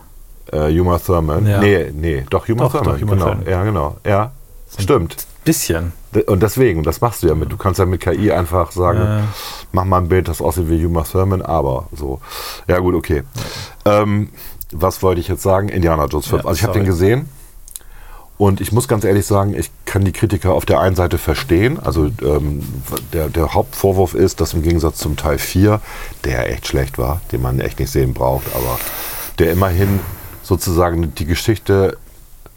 S1: Äh, Uma Thurman.
S2: Ja.
S1: Nee, nee, doch, Uma
S2: Doch,
S1: Thurman.
S2: doch, Uma
S1: genau.
S2: Thurman.
S1: Ja, genau. Ja, stimmt.
S2: bisschen.
S1: Und deswegen, das machst du ja mit. Du kannst ja mit KI einfach sagen,
S2: Äh,
S1: mach mal ein Bild, das aussieht wie Uma Thurman, aber so. Ja, gut, okay. Ähm, was wollte ich jetzt sagen? Indiana Jones 5.
S2: Ja,
S1: also ich habe den gesehen und ich muss ganz ehrlich sagen, ich kann die Kritiker auf der einen Seite verstehen. Also ähm, der, der Hauptvorwurf ist, dass im Gegensatz zum Teil 4, der echt schlecht war, den man echt nicht sehen braucht, aber der immerhin sozusagen die Geschichte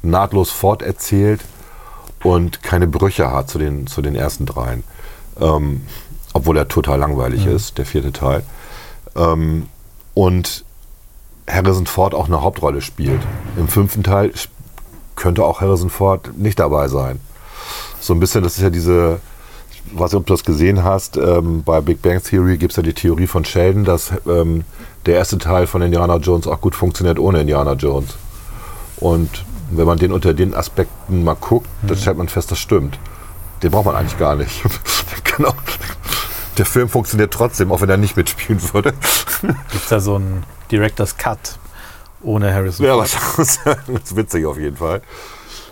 S1: nahtlos forterzählt und keine Brüche hat zu den, zu den ersten dreien. Ähm, obwohl er total langweilig ist, der vierte Teil. Ähm, und Harrison Ford auch eine Hauptrolle spielt. Im fünften Teil sp- könnte auch Harrison Ford nicht dabei sein. So ein bisschen, das ist ja diese, ich weiß nicht, ob du das gesehen hast, ähm, bei Big Bang Theory gibt es ja die Theorie von Sheldon, dass ähm, der erste Teil von Indiana Jones auch gut funktioniert ohne Indiana Jones. Und wenn man den unter den Aspekten mal guckt, dann stellt man fest, das stimmt. Den braucht man eigentlich gar nicht. genau. Der Film funktioniert trotzdem, auch wenn er nicht mitspielen würde.
S2: Gibt es da so einen Director's Cut ohne Harrison
S1: Ja, was das ist witzig auf jeden Fall.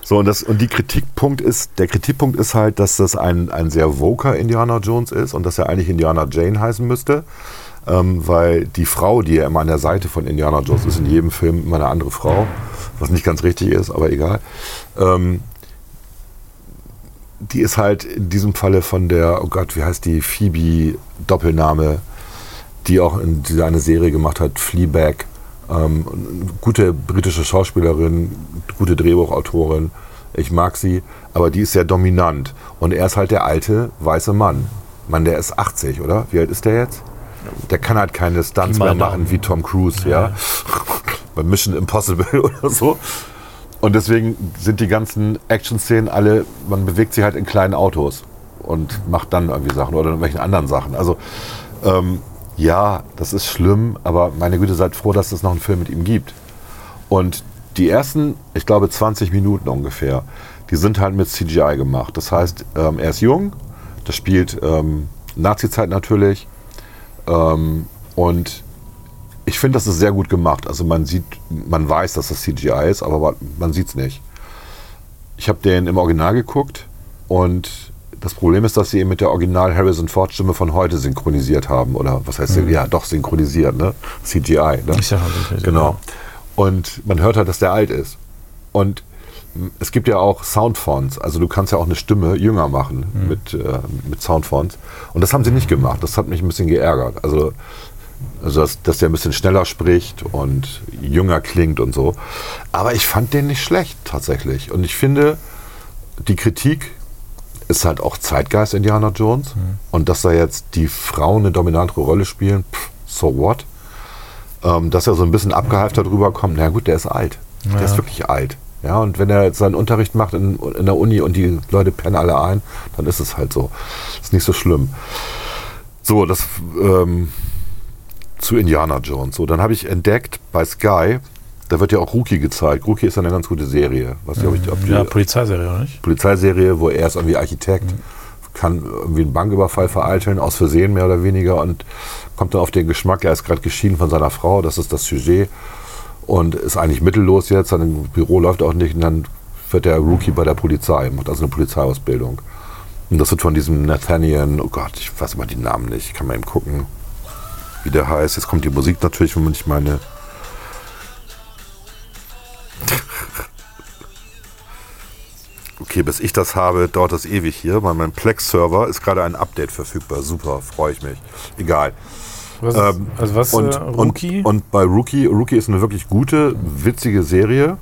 S1: So, und, das, und die Kritikpunkt ist, der Kritikpunkt ist halt, dass das ein, ein sehr voker Indiana Jones ist und dass er eigentlich Indiana Jane heißen müsste. Ähm, weil die Frau, die ja immer an der Seite von Indiana Jones ist, in jedem Film immer eine andere Frau, was nicht ganz richtig ist, aber egal. Ähm, die ist halt in diesem Falle von der, oh Gott, wie heißt die, Phoebe Doppelname, die auch in, die eine Serie gemacht hat, Fleabag. Ähm, gute britische Schauspielerin, gute Drehbuchautorin. Ich mag sie, aber die ist sehr dominant. Und er ist halt der alte weiße Mann. Mann, der ist 80, oder? Wie alt ist der jetzt? Der kann halt keine Stunts mehr machen wie Tom Cruise, ja. Bei Mission Impossible oder so. Und deswegen sind die ganzen Action-Szenen alle, man bewegt sich halt in kleinen Autos und macht dann irgendwie Sachen oder in irgendwelchen anderen Sachen. Also ähm, ja, das ist schlimm, aber meine Güte, seid froh, dass es noch einen Film mit ihm gibt. Und die ersten, ich glaube 20 Minuten ungefähr, die sind halt mit CGI gemacht. Das heißt, ähm, er ist jung, das spielt ähm, Nazi-Zeit natürlich. Ähm, und ich finde, das ist sehr gut gemacht. Also man sieht, man weiß, dass das CGI ist, aber man sieht es nicht. Ich habe den im Original geguckt und das Problem ist, dass sie ihn mit der Original Harrison Ford Stimme von heute synchronisiert haben. Oder was heißt, ja, doch synchronisiert, ne? CGI. Ne?
S2: Ich sag mal
S1: Genau. Und man hört halt, dass der alt ist. Und es gibt ja auch Soundfonts. Also du kannst ja auch eine Stimme jünger machen mit, äh, mit Soundfonts. Und das haben sie nicht gemacht. Das hat mich ein bisschen geärgert. Also, also dass, dass der ein bisschen schneller spricht und jünger klingt und so. Aber ich fand den nicht schlecht tatsächlich. Und ich finde, die Kritik ist halt auch Zeitgeist Indiana Jones. Und dass da jetzt die Frauen eine dominantere Rolle spielen, pff, so what? ähm, dass er so ein bisschen abgehalftert rüberkommt. Na gut, der ist alt. Der ist wirklich alt. Ja, und wenn er jetzt seinen Unterricht macht in, in der Uni und die Leute pennen alle ein, dann ist es halt so. Ist nicht so schlimm. So, das ähm, zu Indiana Jones. So, dann habe ich entdeckt bei Sky, da wird ja auch Rookie gezeigt. Rookie ist eine ganz gute Serie. Was ich, ob ich, ob die,
S2: Ja, Polizeiserie, oder nicht?
S1: Polizeiserie, wo er ist irgendwie Architekt, kann irgendwie einen Banküberfall vereiteln, aus Versehen mehr oder weniger und kommt dann auf den Geschmack, er ist gerade geschieden von seiner Frau, das ist das Sujet und ist eigentlich mittellos jetzt, sein Büro läuft auch nicht und dann wird der Rookie bei der Polizei, macht also eine Polizeiausbildung. Und das wird von diesem Nathaniel, oh Gott, ich weiß immer die Namen nicht, ich kann mal eben gucken, wie der heißt. Jetzt kommt die Musik natürlich, wenn man nicht meine Okay, bis ich das habe, dauert das ewig hier, weil mein Plex-Server ist gerade ein Update verfügbar. Super, freue ich mich. Egal.
S2: Was,
S1: Ähm,
S2: also was,
S1: und,
S2: äh, Rookie?
S1: Und, und bei Rookie, Rookie ist eine wirklich gute, witzige Serie.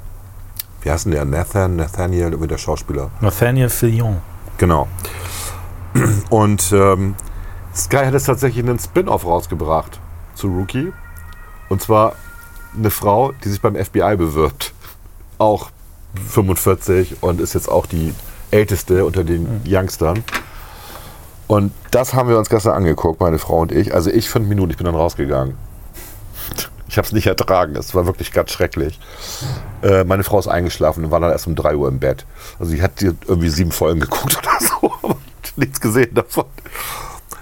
S1: Wie heißt denn der? Nathan, Nathaniel, irgendwie der Schauspieler.
S2: Nathaniel Fillion.
S1: Genau. Und ähm, Sky hat jetzt tatsächlich einen Spin-off rausgebracht zu Rookie. Und zwar eine Frau, die sich beim FBI bewirbt. Auch 45 und ist jetzt auch die älteste unter den Youngstern. Und das haben wir uns gestern angeguckt, meine Frau und ich. Also ich fünf Minuten, ich bin dann rausgegangen. Ich habe es nicht ertragen, es war wirklich ganz schrecklich. Äh, meine Frau ist eingeschlafen und war dann erst um 3 Uhr im Bett. Also sie hat irgendwie sieben Folgen geguckt oder so, aber nichts gesehen davon.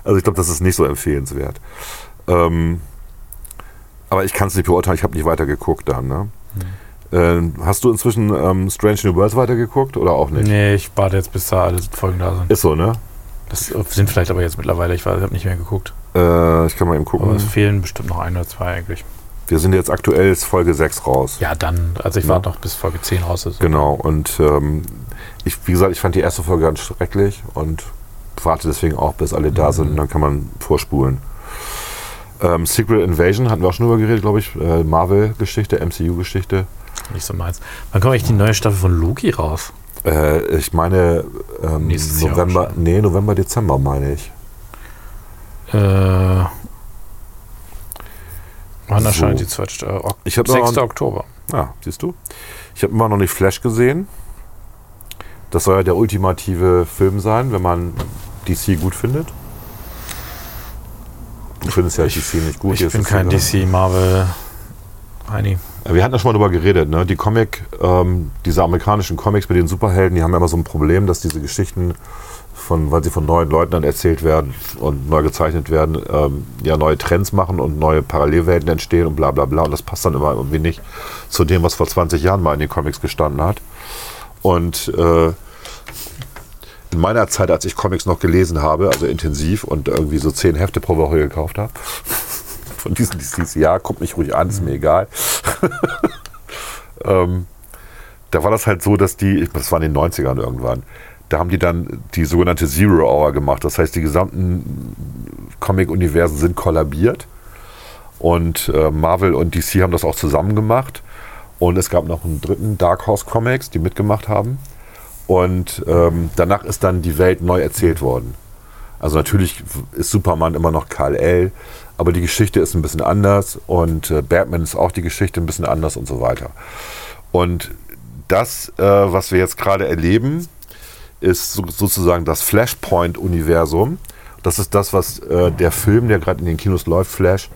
S1: Also ich glaube, das ist nicht so empfehlenswert. Ähm, aber ich kann es nicht beurteilen, ich habe nicht weiter geguckt dann. Ne? Ähm, hast du inzwischen ähm, Strange New Worlds weitergeguckt oder auch nicht?
S2: Nee, ich warte jetzt, bis da alle Folgen da sind.
S1: Ist so, ne?
S2: Das sind vielleicht aber jetzt mittlerweile, ich habe nicht mehr geguckt.
S1: Äh, ich kann mal eben gucken.
S2: Aber es fehlen bestimmt noch ein oder zwei eigentlich.
S1: Wir sind jetzt aktuell ist Folge 6 raus.
S2: Ja, dann, also ich
S1: Ja.
S2: warte noch bis Folge 10 raus ist.
S1: Genau, und ähm, ich, wie gesagt, ich fand die erste Folge ganz schrecklich und warte deswegen auch, bis alle da sind und dann kann man vorspulen. Ähm, Secret Invasion hatten wir auch schon drüber geredet, glaube ich. Äh, Marvel-Geschichte, MCU-Geschichte.
S2: Nicht so meins. Wann kommt eigentlich die neue Staffel von Loki raus?
S1: Äh, ich meine ähm,
S2: Nächstes
S1: November, nee, November, Dezember meine ich.
S2: Äh, wann
S1: So.
S2: erscheint die zweite Staffel? Ok
S1: Ich hab
S2: 6.
S1: noch-
S2: Oktober.
S1: Ja, siehst du? Ich habe immer noch nicht Flash gesehen. Das soll ja der ultimative Film sein, wenn man DC gut findet. Du findest ja DC nicht gut.
S2: Ich bin kein. DC, Marvel, Heini.
S1: Wir hatten ja schon mal drüber geredet, ne? Die Comic, ähm, diese amerikanischen Comics mit den Superhelden, die haben ja immer so ein Problem, dass diese Geschichten von, weil sie von neuen Leuten dann erzählt werden und neu gezeichnet werden, ähm, ja neue Trends machen und neue Parallelwelten entstehen und bla bla bla. Und das passt dann immer irgendwie nicht zu dem, was vor 20 Jahren mal in den Comics gestanden hat. Und äh, in meiner Zeit, als ich Comics noch gelesen habe, also intensiv und irgendwie so zehn Hefte pro Woche gekauft habe, von diesen DCs, ja, guckt mich ruhig an, ist mir egal. ähm, da war das halt so, dass die, das war in den 90ern irgendwann, da haben die dann die sogenannte Zero Hour gemacht. Das heißt, die gesamten Comic-Universen sind kollabiert Und äh, Marvel und DC haben das auch zusammen gemacht. Und es gab noch einen dritten Dark Horse Comics, die mitgemacht haben. Und ähm, danach ist dann die Welt neu erzählt worden. Also natürlich ist Superman immer noch Karl L., aber die Geschichte ist ein bisschen anders und äh, Batman ist auch die Geschichte ein bisschen anders und so weiter. Und das, äh, was wir jetzt gerade erleben, ist so, sozusagen das Flashpoint-Universum. Das ist das, was äh, der Film, der gerade in den Kinos läuft, Flash,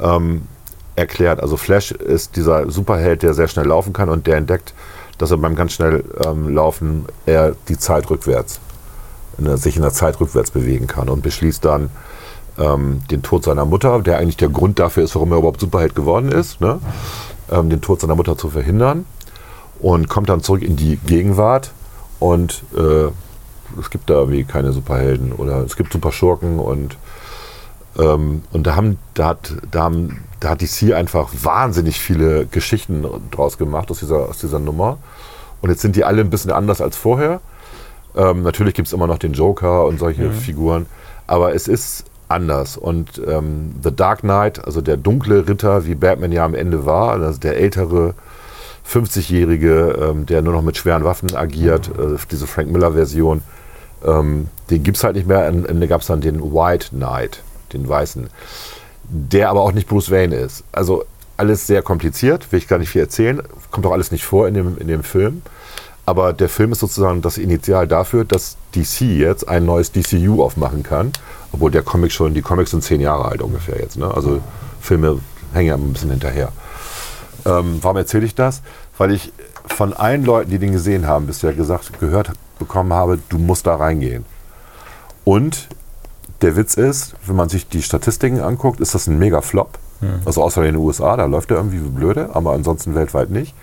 S1: ähm, erklärt. Also Flash ist dieser Superheld, der sehr schnell laufen kann und der entdeckt, dass er beim ganz schnell ähm, Laufen er die Zeit rückwärts, in der, sich in der Zeit rückwärts bewegen kann und beschließt dann ähm, den Tod seiner Mutter, der eigentlich der Grund dafür ist, warum er überhaupt Superheld geworden ist, ne? ähm, den Tod seiner Mutter zu verhindern und kommt dann zurück in die Gegenwart und äh, es gibt da irgendwie keine Superhelden oder es gibt Superschurken und ähm, und da haben, da hat, da haben, da hat DC einfach wahnsinnig viele Geschichten draus gemacht aus dieser, aus dieser Nummer. Und jetzt sind die alle ein bisschen anders als vorher. Ähm, natürlich gibt es immer noch den Joker und solche
S2: Mhm.
S1: Figuren, aber es ist anders. Und ähm, The Dark Knight, also der dunkle Ritter, wie Batman ja am Ende war, also der ältere 50-Jährige, ähm, der nur noch mit schweren Waffen agiert, äh, diese Frank Miller-Version, ähm, den gibt es halt nicht mehr. Am Ende gab es dann den White Knight, den Weißen, der aber auch nicht Bruce Wayne ist. Also alles sehr kompliziert, will ich gar nicht viel erzählen, kommt auch alles nicht vor in dem, in dem Film. Aber der Film ist sozusagen das Initial dafür, dass DC jetzt ein neues DCU aufmachen kann. Obwohl der Comic schon, die Comics sind zehn Jahre alt ungefähr jetzt. Ne? Also Filme hängen ja ein bisschen hinterher. Ähm, warum erzähle ich das? Weil ich von allen Leuten, die den gesehen haben, bisher gesagt, gehört bekommen habe, du musst da reingehen. Und der Witz ist, wenn man sich die Statistiken anguckt, ist das ein mega Flop. Also außer in den USA, da läuft er irgendwie wie blöde, aber ansonsten weltweit nicht.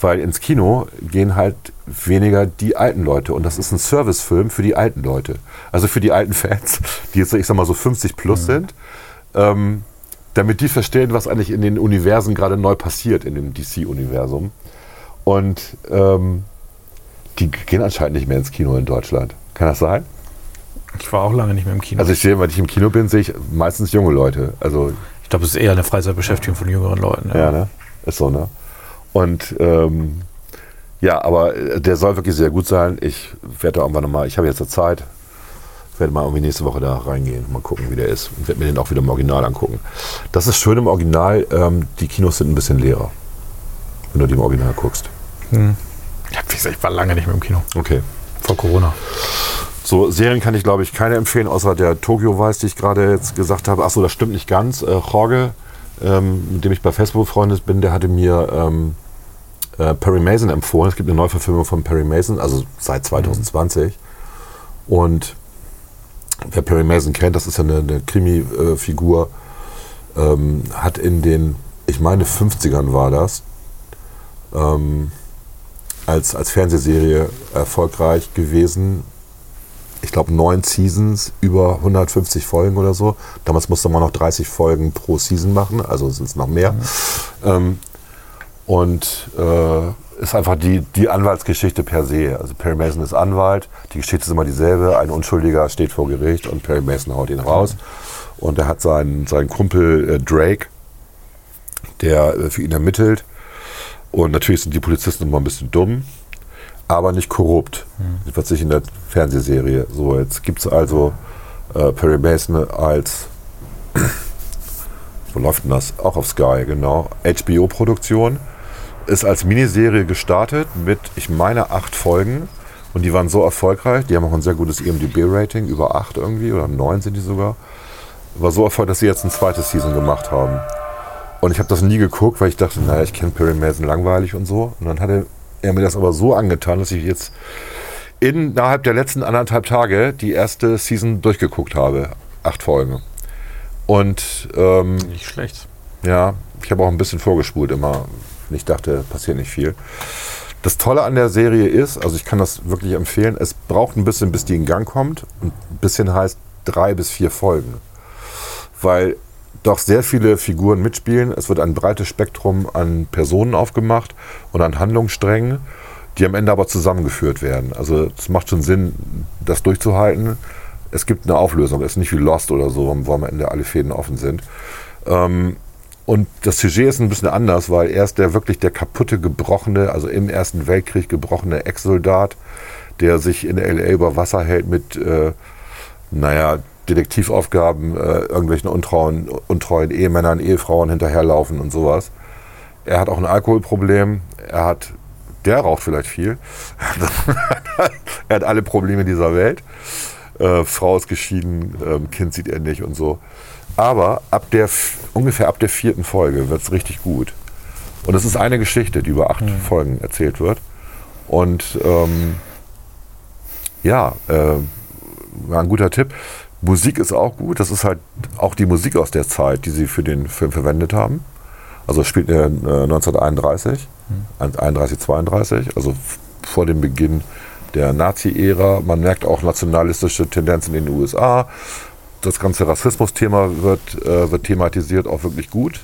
S1: Weil ins Kino gehen halt weniger die alten Leute. Und das ist ein Servicefilm für die alten Leute. Also für die alten Fans, die jetzt, ich sag mal, so 50 plus sind. Ähm, damit die verstehen, was eigentlich in den Universen gerade neu passiert, in dem DC-Universum. Und ähm, die gehen anscheinend nicht mehr ins Kino in Deutschland. Kann das sein?
S2: Ich war auch lange nicht mehr im Kino.
S1: Also ich sehe, wenn ich im Kino bin, sehe ich meistens junge Leute. Also
S2: ich glaube, es ist eher eine Freizeitbeschäftigung von jüngeren Leuten.
S1: ja, ne? Ist so, ne? Und ähm, ja, aber äh, der soll wirklich sehr gut sein. Ich werde da irgendwann nochmal, ich habe jetzt eine Zeit, werde mal irgendwie nächste Woche da reingehen, mal gucken, wie der ist. Und werde mir den auch wieder im Original angucken. Das ist schön im Original, ähm, die Kinos sind ein bisschen leerer, wenn du die im Original guckst.
S2: Hm. Ja, wie gesagt, ich war lange nicht mehr im Kino.
S1: Okay.
S2: Vor Corona.
S1: So, Serien kann ich, glaube ich, keine empfehlen, außer der Tokyo Weiß, die ich gerade jetzt gesagt habe. Achso, das stimmt nicht ganz. Äh, Jorge, ähm, mit dem ich bei Facebook befreundet bin, der hatte mir ähm, äh, Perry Mason empfohlen. Es gibt eine Neuverfilmung von Perry Mason, also seit 2020. Und wer Perry Mason kennt, das ist ja eine, eine Krimi-Figur, ähm, hat in den, ich meine 50ern war das, ähm, als, als Fernsehserie erfolgreich gewesen. Ich glaube, neun Seasons, über 150 Folgen oder so. Damals musste man noch 30 Folgen pro Season machen, also sind es noch mehr. Ähm, und äh, ist einfach die, die Anwaltsgeschichte per se. Also Perry Mason ist Anwalt, die Geschichte ist immer dieselbe. Ein Unschuldiger steht vor Gericht und Perry Mason haut ihn raus. Und er hat seinen, seinen Kumpel äh, Drake, der äh, für ihn ermittelt. Und natürlich sind die Polizisten immer ein bisschen dumm, aber nicht korrupt. Das wird sich in der Fernsehserie. So, jetzt gibt es also äh, Perry Mason als, wo läuft denn das? Auch auf Sky, genau. HBO-Produktion. Ist als Miniserie gestartet mit, ich meine, acht Folgen. Und die waren so erfolgreich, die haben auch ein sehr gutes IMDB-Rating, über acht irgendwie, oder neun sind die sogar. War so erfolgreich, dass sie jetzt ein zweites Season gemacht haben. Und ich habe das nie geguckt, weil ich dachte, naja, ich kenne Perry Mason langweilig und so. Und dann hatte er mir das aber so angetan, dass ich jetzt innerhalb der letzten anderthalb Tage die erste Season durchgeguckt habe. Acht Folgen. Und ähm,
S2: Nicht schlecht.
S1: ja, ich habe auch ein bisschen vorgespult immer. Ich dachte, passiert nicht viel. Das Tolle an der Serie ist, also ich kann das wirklich empfehlen, es braucht ein bisschen, bis die in Gang kommt. Und ein bisschen heißt drei bis vier Folgen. Weil doch sehr viele Figuren mitspielen. Es wird ein breites Spektrum an Personen aufgemacht und an Handlungssträngen, die am Ende aber zusammengeführt werden. Also es macht schon Sinn, das durchzuhalten. Es gibt eine Auflösung. Es ist nicht wie Lost oder so, wo am Ende alle Fäden offen sind. Ähm, und das Sujet ist ein bisschen anders, weil er ist der wirklich der kaputte, gebrochene, also im Ersten Weltkrieg gebrochene Ex-Soldat, der sich in L.A. über Wasser hält mit, äh, naja, Detektivaufgaben, äh, irgendwelchen untreuen, untreuen Ehemännern, Ehefrauen hinterherlaufen und sowas. Er hat auch ein Alkoholproblem. Er hat, der raucht vielleicht viel. er hat alle Probleme dieser Welt. Äh, Frau ist geschieden, ähm, Kind sieht er nicht und so. Aber ab der, ungefähr ab der vierten Folge wird es richtig gut. Und es ist eine Geschichte, die über acht
S2: Mhm.
S1: Folgen erzählt wird. Und ähm, ja, äh, war ein guter Tipp. Musik ist auch gut. Das ist halt auch die Musik aus der Zeit, die sie für den Film verwendet haben. Also spielt äh, 1931, 31, 32, also vor dem Beginn der Nazi-Ära. Man merkt auch nationalistische Tendenzen in den USA. Das ganze Rassismus-Thema wird, äh, wird thematisiert, auch wirklich gut.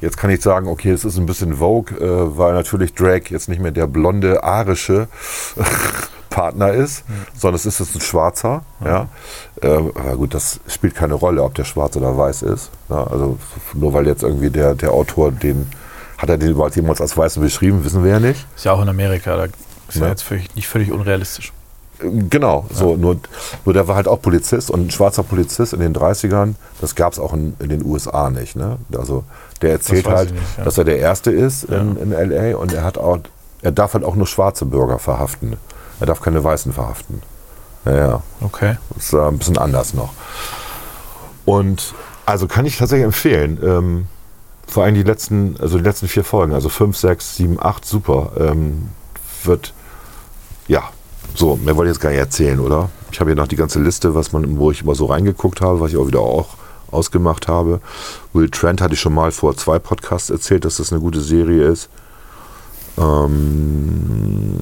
S1: Jetzt kann ich sagen, okay, es ist ein bisschen Vogue, äh, weil natürlich Drake jetzt nicht mehr der blonde, arische Partner ist, sondern es ist jetzt ein Schwarzer. Ja. Ähm, aber gut, das spielt keine Rolle, ob der schwarz oder weiß ist. Ja, also f- nur weil jetzt irgendwie der, der Autor den, hat er den überhaupt jemals als Weißen beschrieben, wissen wir ja nicht.
S2: Ist ja auch in Amerika, da ist ja,
S1: Ja.
S2: jetzt völlig, nicht völlig unrealistisch.
S1: Genau, so, nur, nur der war halt auch Polizist und ein schwarzer Polizist in den 30ern, das gab es auch in, in den USA nicht. Ne? Also der erzählt halt,
S2: ich nicht, ja.
S1: dass er der Erste ist in, in LA und er hat auch, er darf halt auch nur schwarze Bürger verhaften. Er darf keine Weißen verhaften. Ja, ja.
S2: Okay.
S1: Das ist äh, ein bisschen anders noch. Und also kann ich tatsächlich empfehlen. Ähm, vor allem die letzten, also die letzten vier Folgen, also fünf, sechs, sieben, acht, super. Ähm, wird, ja, so, mehr wollte ich jetzt gar nicht erzählen, oder? Ich habe hier noch die ganze Liste, was man, wo ich immer so reingeguckt habe, was ich auch wieder auch ausgemacht habe. Will Trent hatte ich schon mal vor zwei Podcasts erzählt, dass das eine gute Serie ist. Ähm,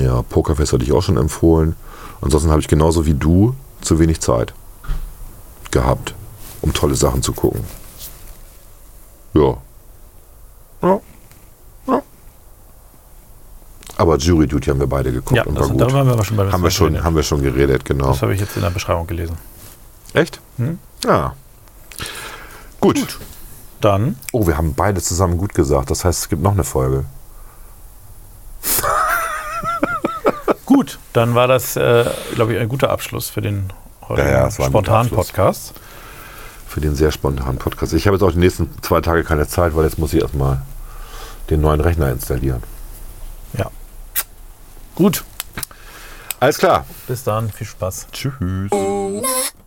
S1: ja, Pokerface hatte ich auch schon empfohlen. Ansonsten habe ich genauso wie du zu wenig Zeit gehabt, um tolle Sachen zu gucken. Ja. Ja. ja. Aber Jury Duty haben wir beide geguckt
S2: Ja,
S1: und war gut.
S2: darüber haben wir aber schon bei
S1: haben wir schon, haben wir schon geredet, genau.
S2: Das habe ich jetzt in der Beschreibung gelesen.
S1: Echt?
S2: Hm?
S1: Ja. Gut.
S2: Dann,
S1: Oh, wir haben beide zusammen gut gesagt. Das heißt, es gibt noch eine Folge.
S2: Gut, dann war das, äh, glaube ich, ein guter Abschluss für den heutigen
S1: Ja, ja,
S2: spontanen. Podcast.
S1: Für den sehr spontanen Podcast. Ich habe jetzt auch die nächsten zwei Tage keine Zeit, weil jetzt muss ich erstmal den neuen Rechner installieren.
S2: Ja. Gut,
S1: Alles klar.
S2: bis dann, viel Spaß.
S1: Tschüss.
S4: Na,